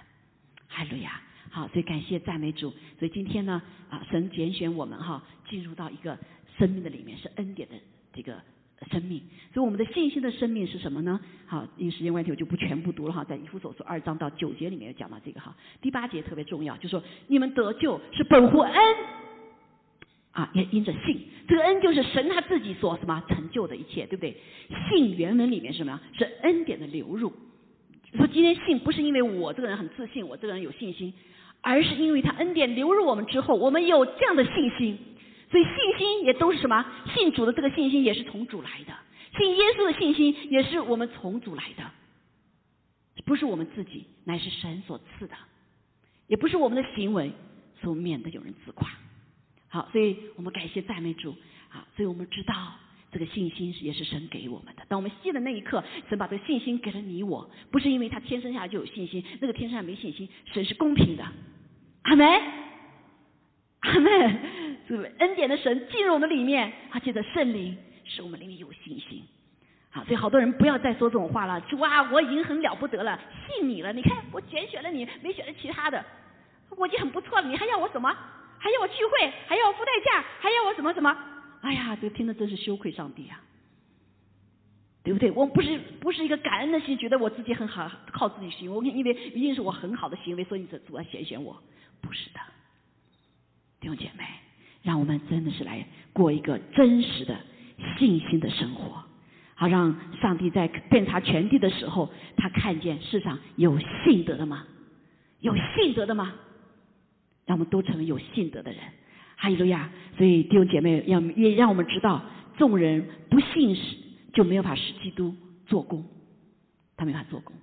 哈利路亚！好，所以感谢赞美主。所以今天呢，啊，神拣选我们哈，进入到一个生命的里面，是恩典的这个。生命，所以我们的信心的生命是什么呢？好，因时间问题，我就不全部读了哈。在以弗所书二章到九节里面有讲到这个哈。第八节特别重要，就说你们得救是本乎恩，啊，也因着信。这个恩就是神他自己所什么成就的一切，对不对？信原文里面是什么呀？是恩典的流入。说今天信不是因为我这个人很自信，我这个人有信心，而是因为他恩典流入我们之后，我们有这样的信心。所以信心也都是什么？信主的这个信心也是从主来的，信耶稣的信心也是我们从主来的，不是我们自己，乃是神所赐的，也不是我们的行为所以免得有人自夸。好，所以我们感谢赞美主啊！所以我们知道这个信心也是神给我们的。当我们信的那一刻，神把这个信心给了你我，不是因为他天生下来就有信心，那个天生下没信心，神是公平的。阿门，阿门。恩典的神进入我们里面，他借着圣灵使我们里面有信心。好，所以好多人不要再说这种话了。主啊，我已经很了不得了，信你了。你看我拣选了你，没选了其他的，我已经很不错了。你还要我什么？还要我聚会？还要我付代价？还要我什么什么？哎呀，这听着真是羞愧上帝啊，对不对？我不是不是一个感恩的心，觉得我自己很好，靠自己行。我因为一定是我很好的行为，所以你主要拣选我，不是的，弟兄姐妹。让我们真的是来过一个真实的信心的生活，好让上帝在遍察全地的时候，他看见世上有信德的吗？有信德的吗？让我们都成为有信德的人。哈利路亚！所以弟兄姐妹，要也让我们知道，众人不信时就没有法使基督做工，他没法做工，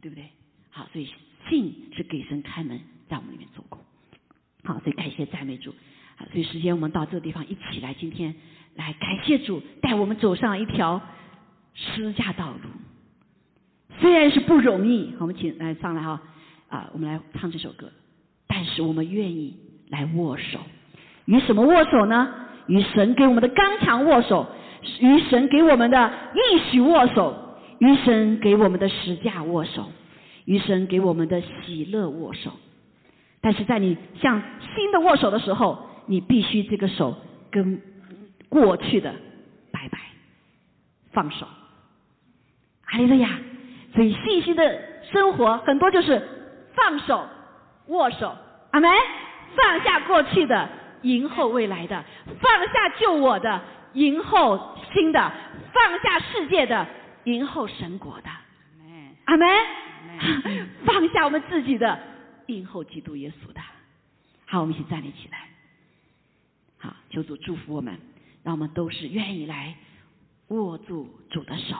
对不对？好，所以信是给神开门，在我们里面做工。好，所以感谢赞美主。所以，时间我们到这个地方一起来，今天来感谢主带我们走上一条施驾道路。虽然是不容易，我们请来上来哈啊，我们来唱这首歌。但是我们愿意来握手，与什么握手呢？与神给我们的刚强握手，与神给我们的应许握手，与神给我们的实价握手，与神给我们的喜乐握手。但是在你向新的握手的时候，你必须这个手跟过去的拜拜，放手，阿利路亚。所以信心的生活很多就是放手，握手，阿门。放下过去的，迎候未来的；放下救我的，迎候新的；放下世界的，迎候神国的。阿门。放下我们自己的，病后基督耶稣的。好，我们一起站立起来。好，求主祝福我们，让我们都是愿意来握住主的手，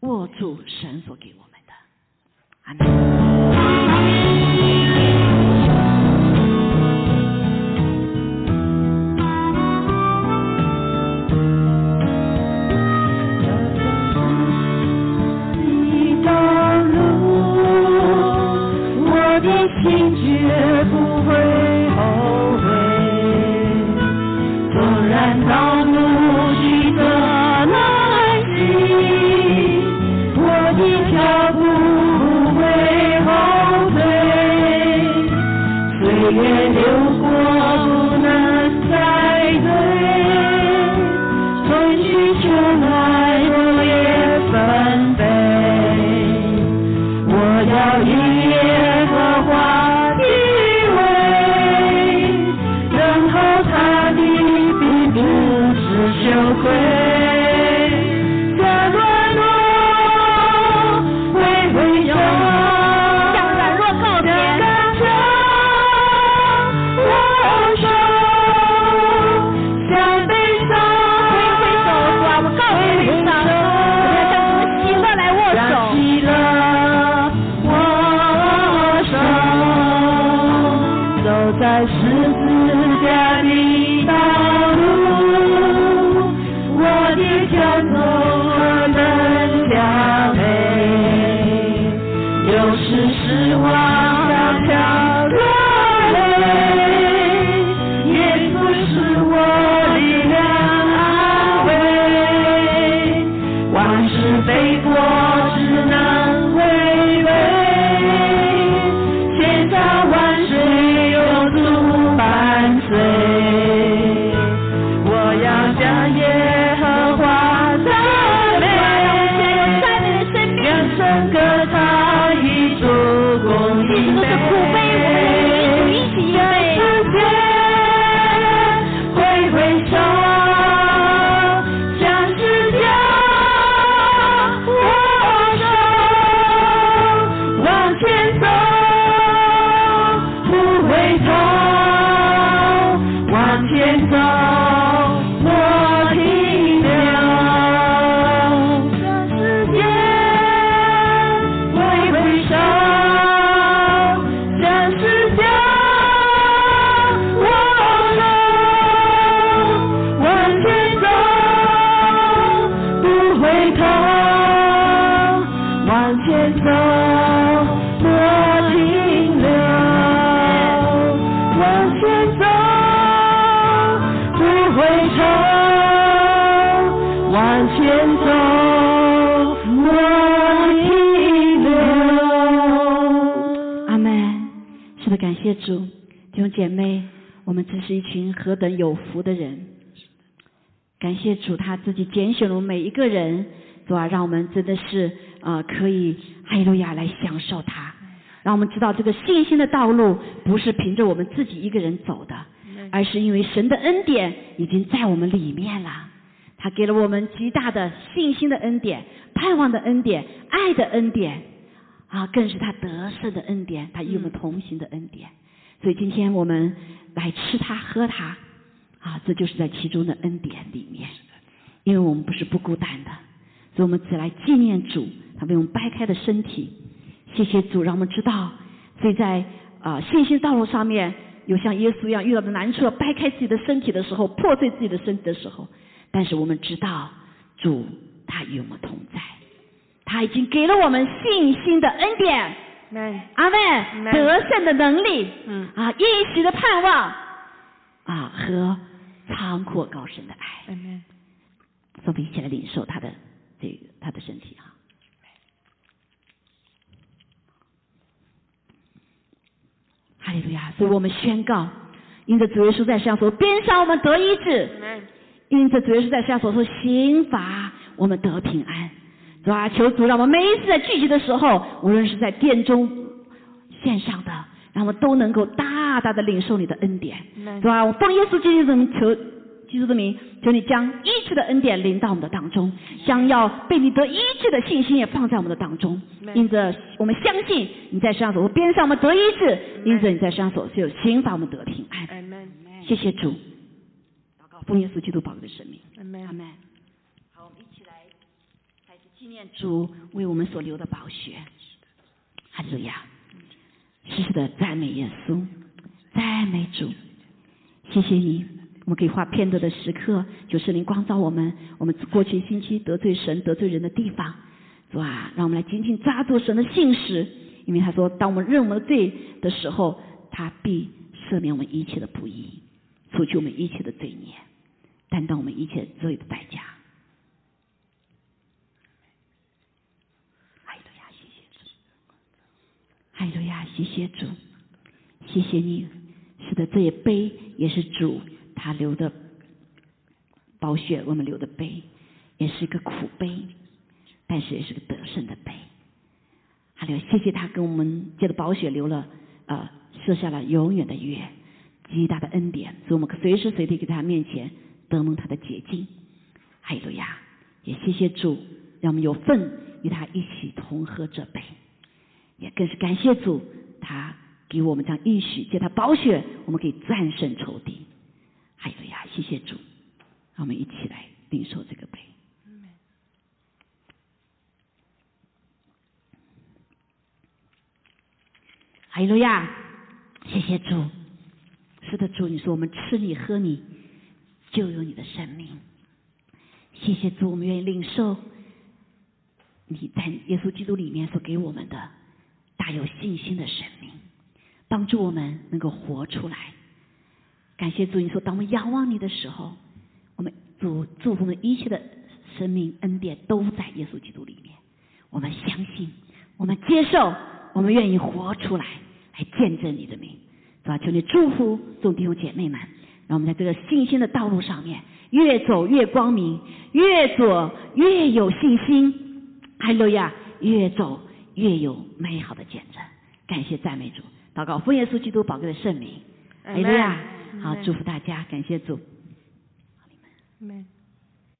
握住神所给我们的。阿门。主他自己拣选了我们每一个人，主啊，让我们真的是啊，可以哈利路亚来享受他，让我们知道这个信心的道路不是凭着我们自己一个人走的，而是因为神的恩典已经在我们里面了，他给了我们极大的信心的恩典、盼望的恩典、爱的恩典啊，更是他得胜的恩典，他与我们同行的恩典。所以今天我们来吃它喝它啊，这就是在其中的恩典里面。因为我们不是不孤单的，所以我们只来纪念主，他为我们掰开的身体。谢谢主，让我们知道，所以在啊信心道路上面，有像耶稣一样遇到的难处，掰开自己的身体的时候，破碎自己的身体的时候，但是我们知道主他与我们同在，他已经给了我们信心的恩典，阿门，得胜的能力，嗯。啊，一时的盼望。啊和长阔高深的爱，我们一起来领受他的这个他的身体啊，哈利路亚！所以我们宣告，因着主耶稣在世上所鞭伤我们得医治；因着主耶稣在世上所说刑罚，我们得平安。主啊，求主让我们每一次在聚集的时候，无论是在殿中线上的，让我们都能够大大的领受你的恩典，是吧？我奉耶稣基督的名求，基督的名，求你将医治的恩典临到我们的当中，将要被你得医治的信心也放在我们的当中。因着我们相信你在世上所边上我们得医治，因着你在世上所有刑罚我们得平安。谢谢主，祷告奉耶稣基督宝贵的生命。阿门。好，我们一起来开始纪念主为我们所流的宝血。哈利路亚。时时的赞美耶稣，赞美主，谢谢你。我们可以花片刻的时刻，就圣灵光照我们。我们过去星期得罪神、得罪人的地方，是吧？让我们来紧紧抓住神的信实，因为他说，当我们认我们的罪的时候，他必赦免我们一切的不义，除去我们一切的罪孽，担当我们一切罪的代价。哈利路亚，谢谢主，谢谢你。是的，这一杯也是主他留的宝血，我们留的杯，也是一个苦杯，但是也是个得胜的杯。哈利，谢谢他跟我们借着宝血流了，呃，设下了永远的约，极大的恩典，所以我们可随时随地给他面前得蒙他的洁净。哈利路亚，也谢谢主，让我们有份与他一起同喝这杯。也更是感谢主，他给我们这样应许，借他宝血，我们可以战胜仇敌。还有呀，谢谢主，让我们一起来领受这个杯。哈利路亚，谢谢主。是的，主，你说我们吃你喝你，就有你的生命。谢谢主，我们愿意领受你在耶稣基督里面所给我们的。大有信心的生命，帮助我们能够活出来。感谢主，你说当我们仰望你的时候，我们主祝福的一切的生命恩典都在耶稣基督里面。我们相信，我们接受，我们愿意活出来，来见证你的名，是吧？求你祝福众弟兄姐妹们，让我们在这个信心的道路上面越走越光明，越走越有信心。哈利路亚，越走。越有美好的见证，感谢赞美主，祷告奉耶稣基督宝贵的圣名，阿门。好，祝福大家，感谢主。阿门。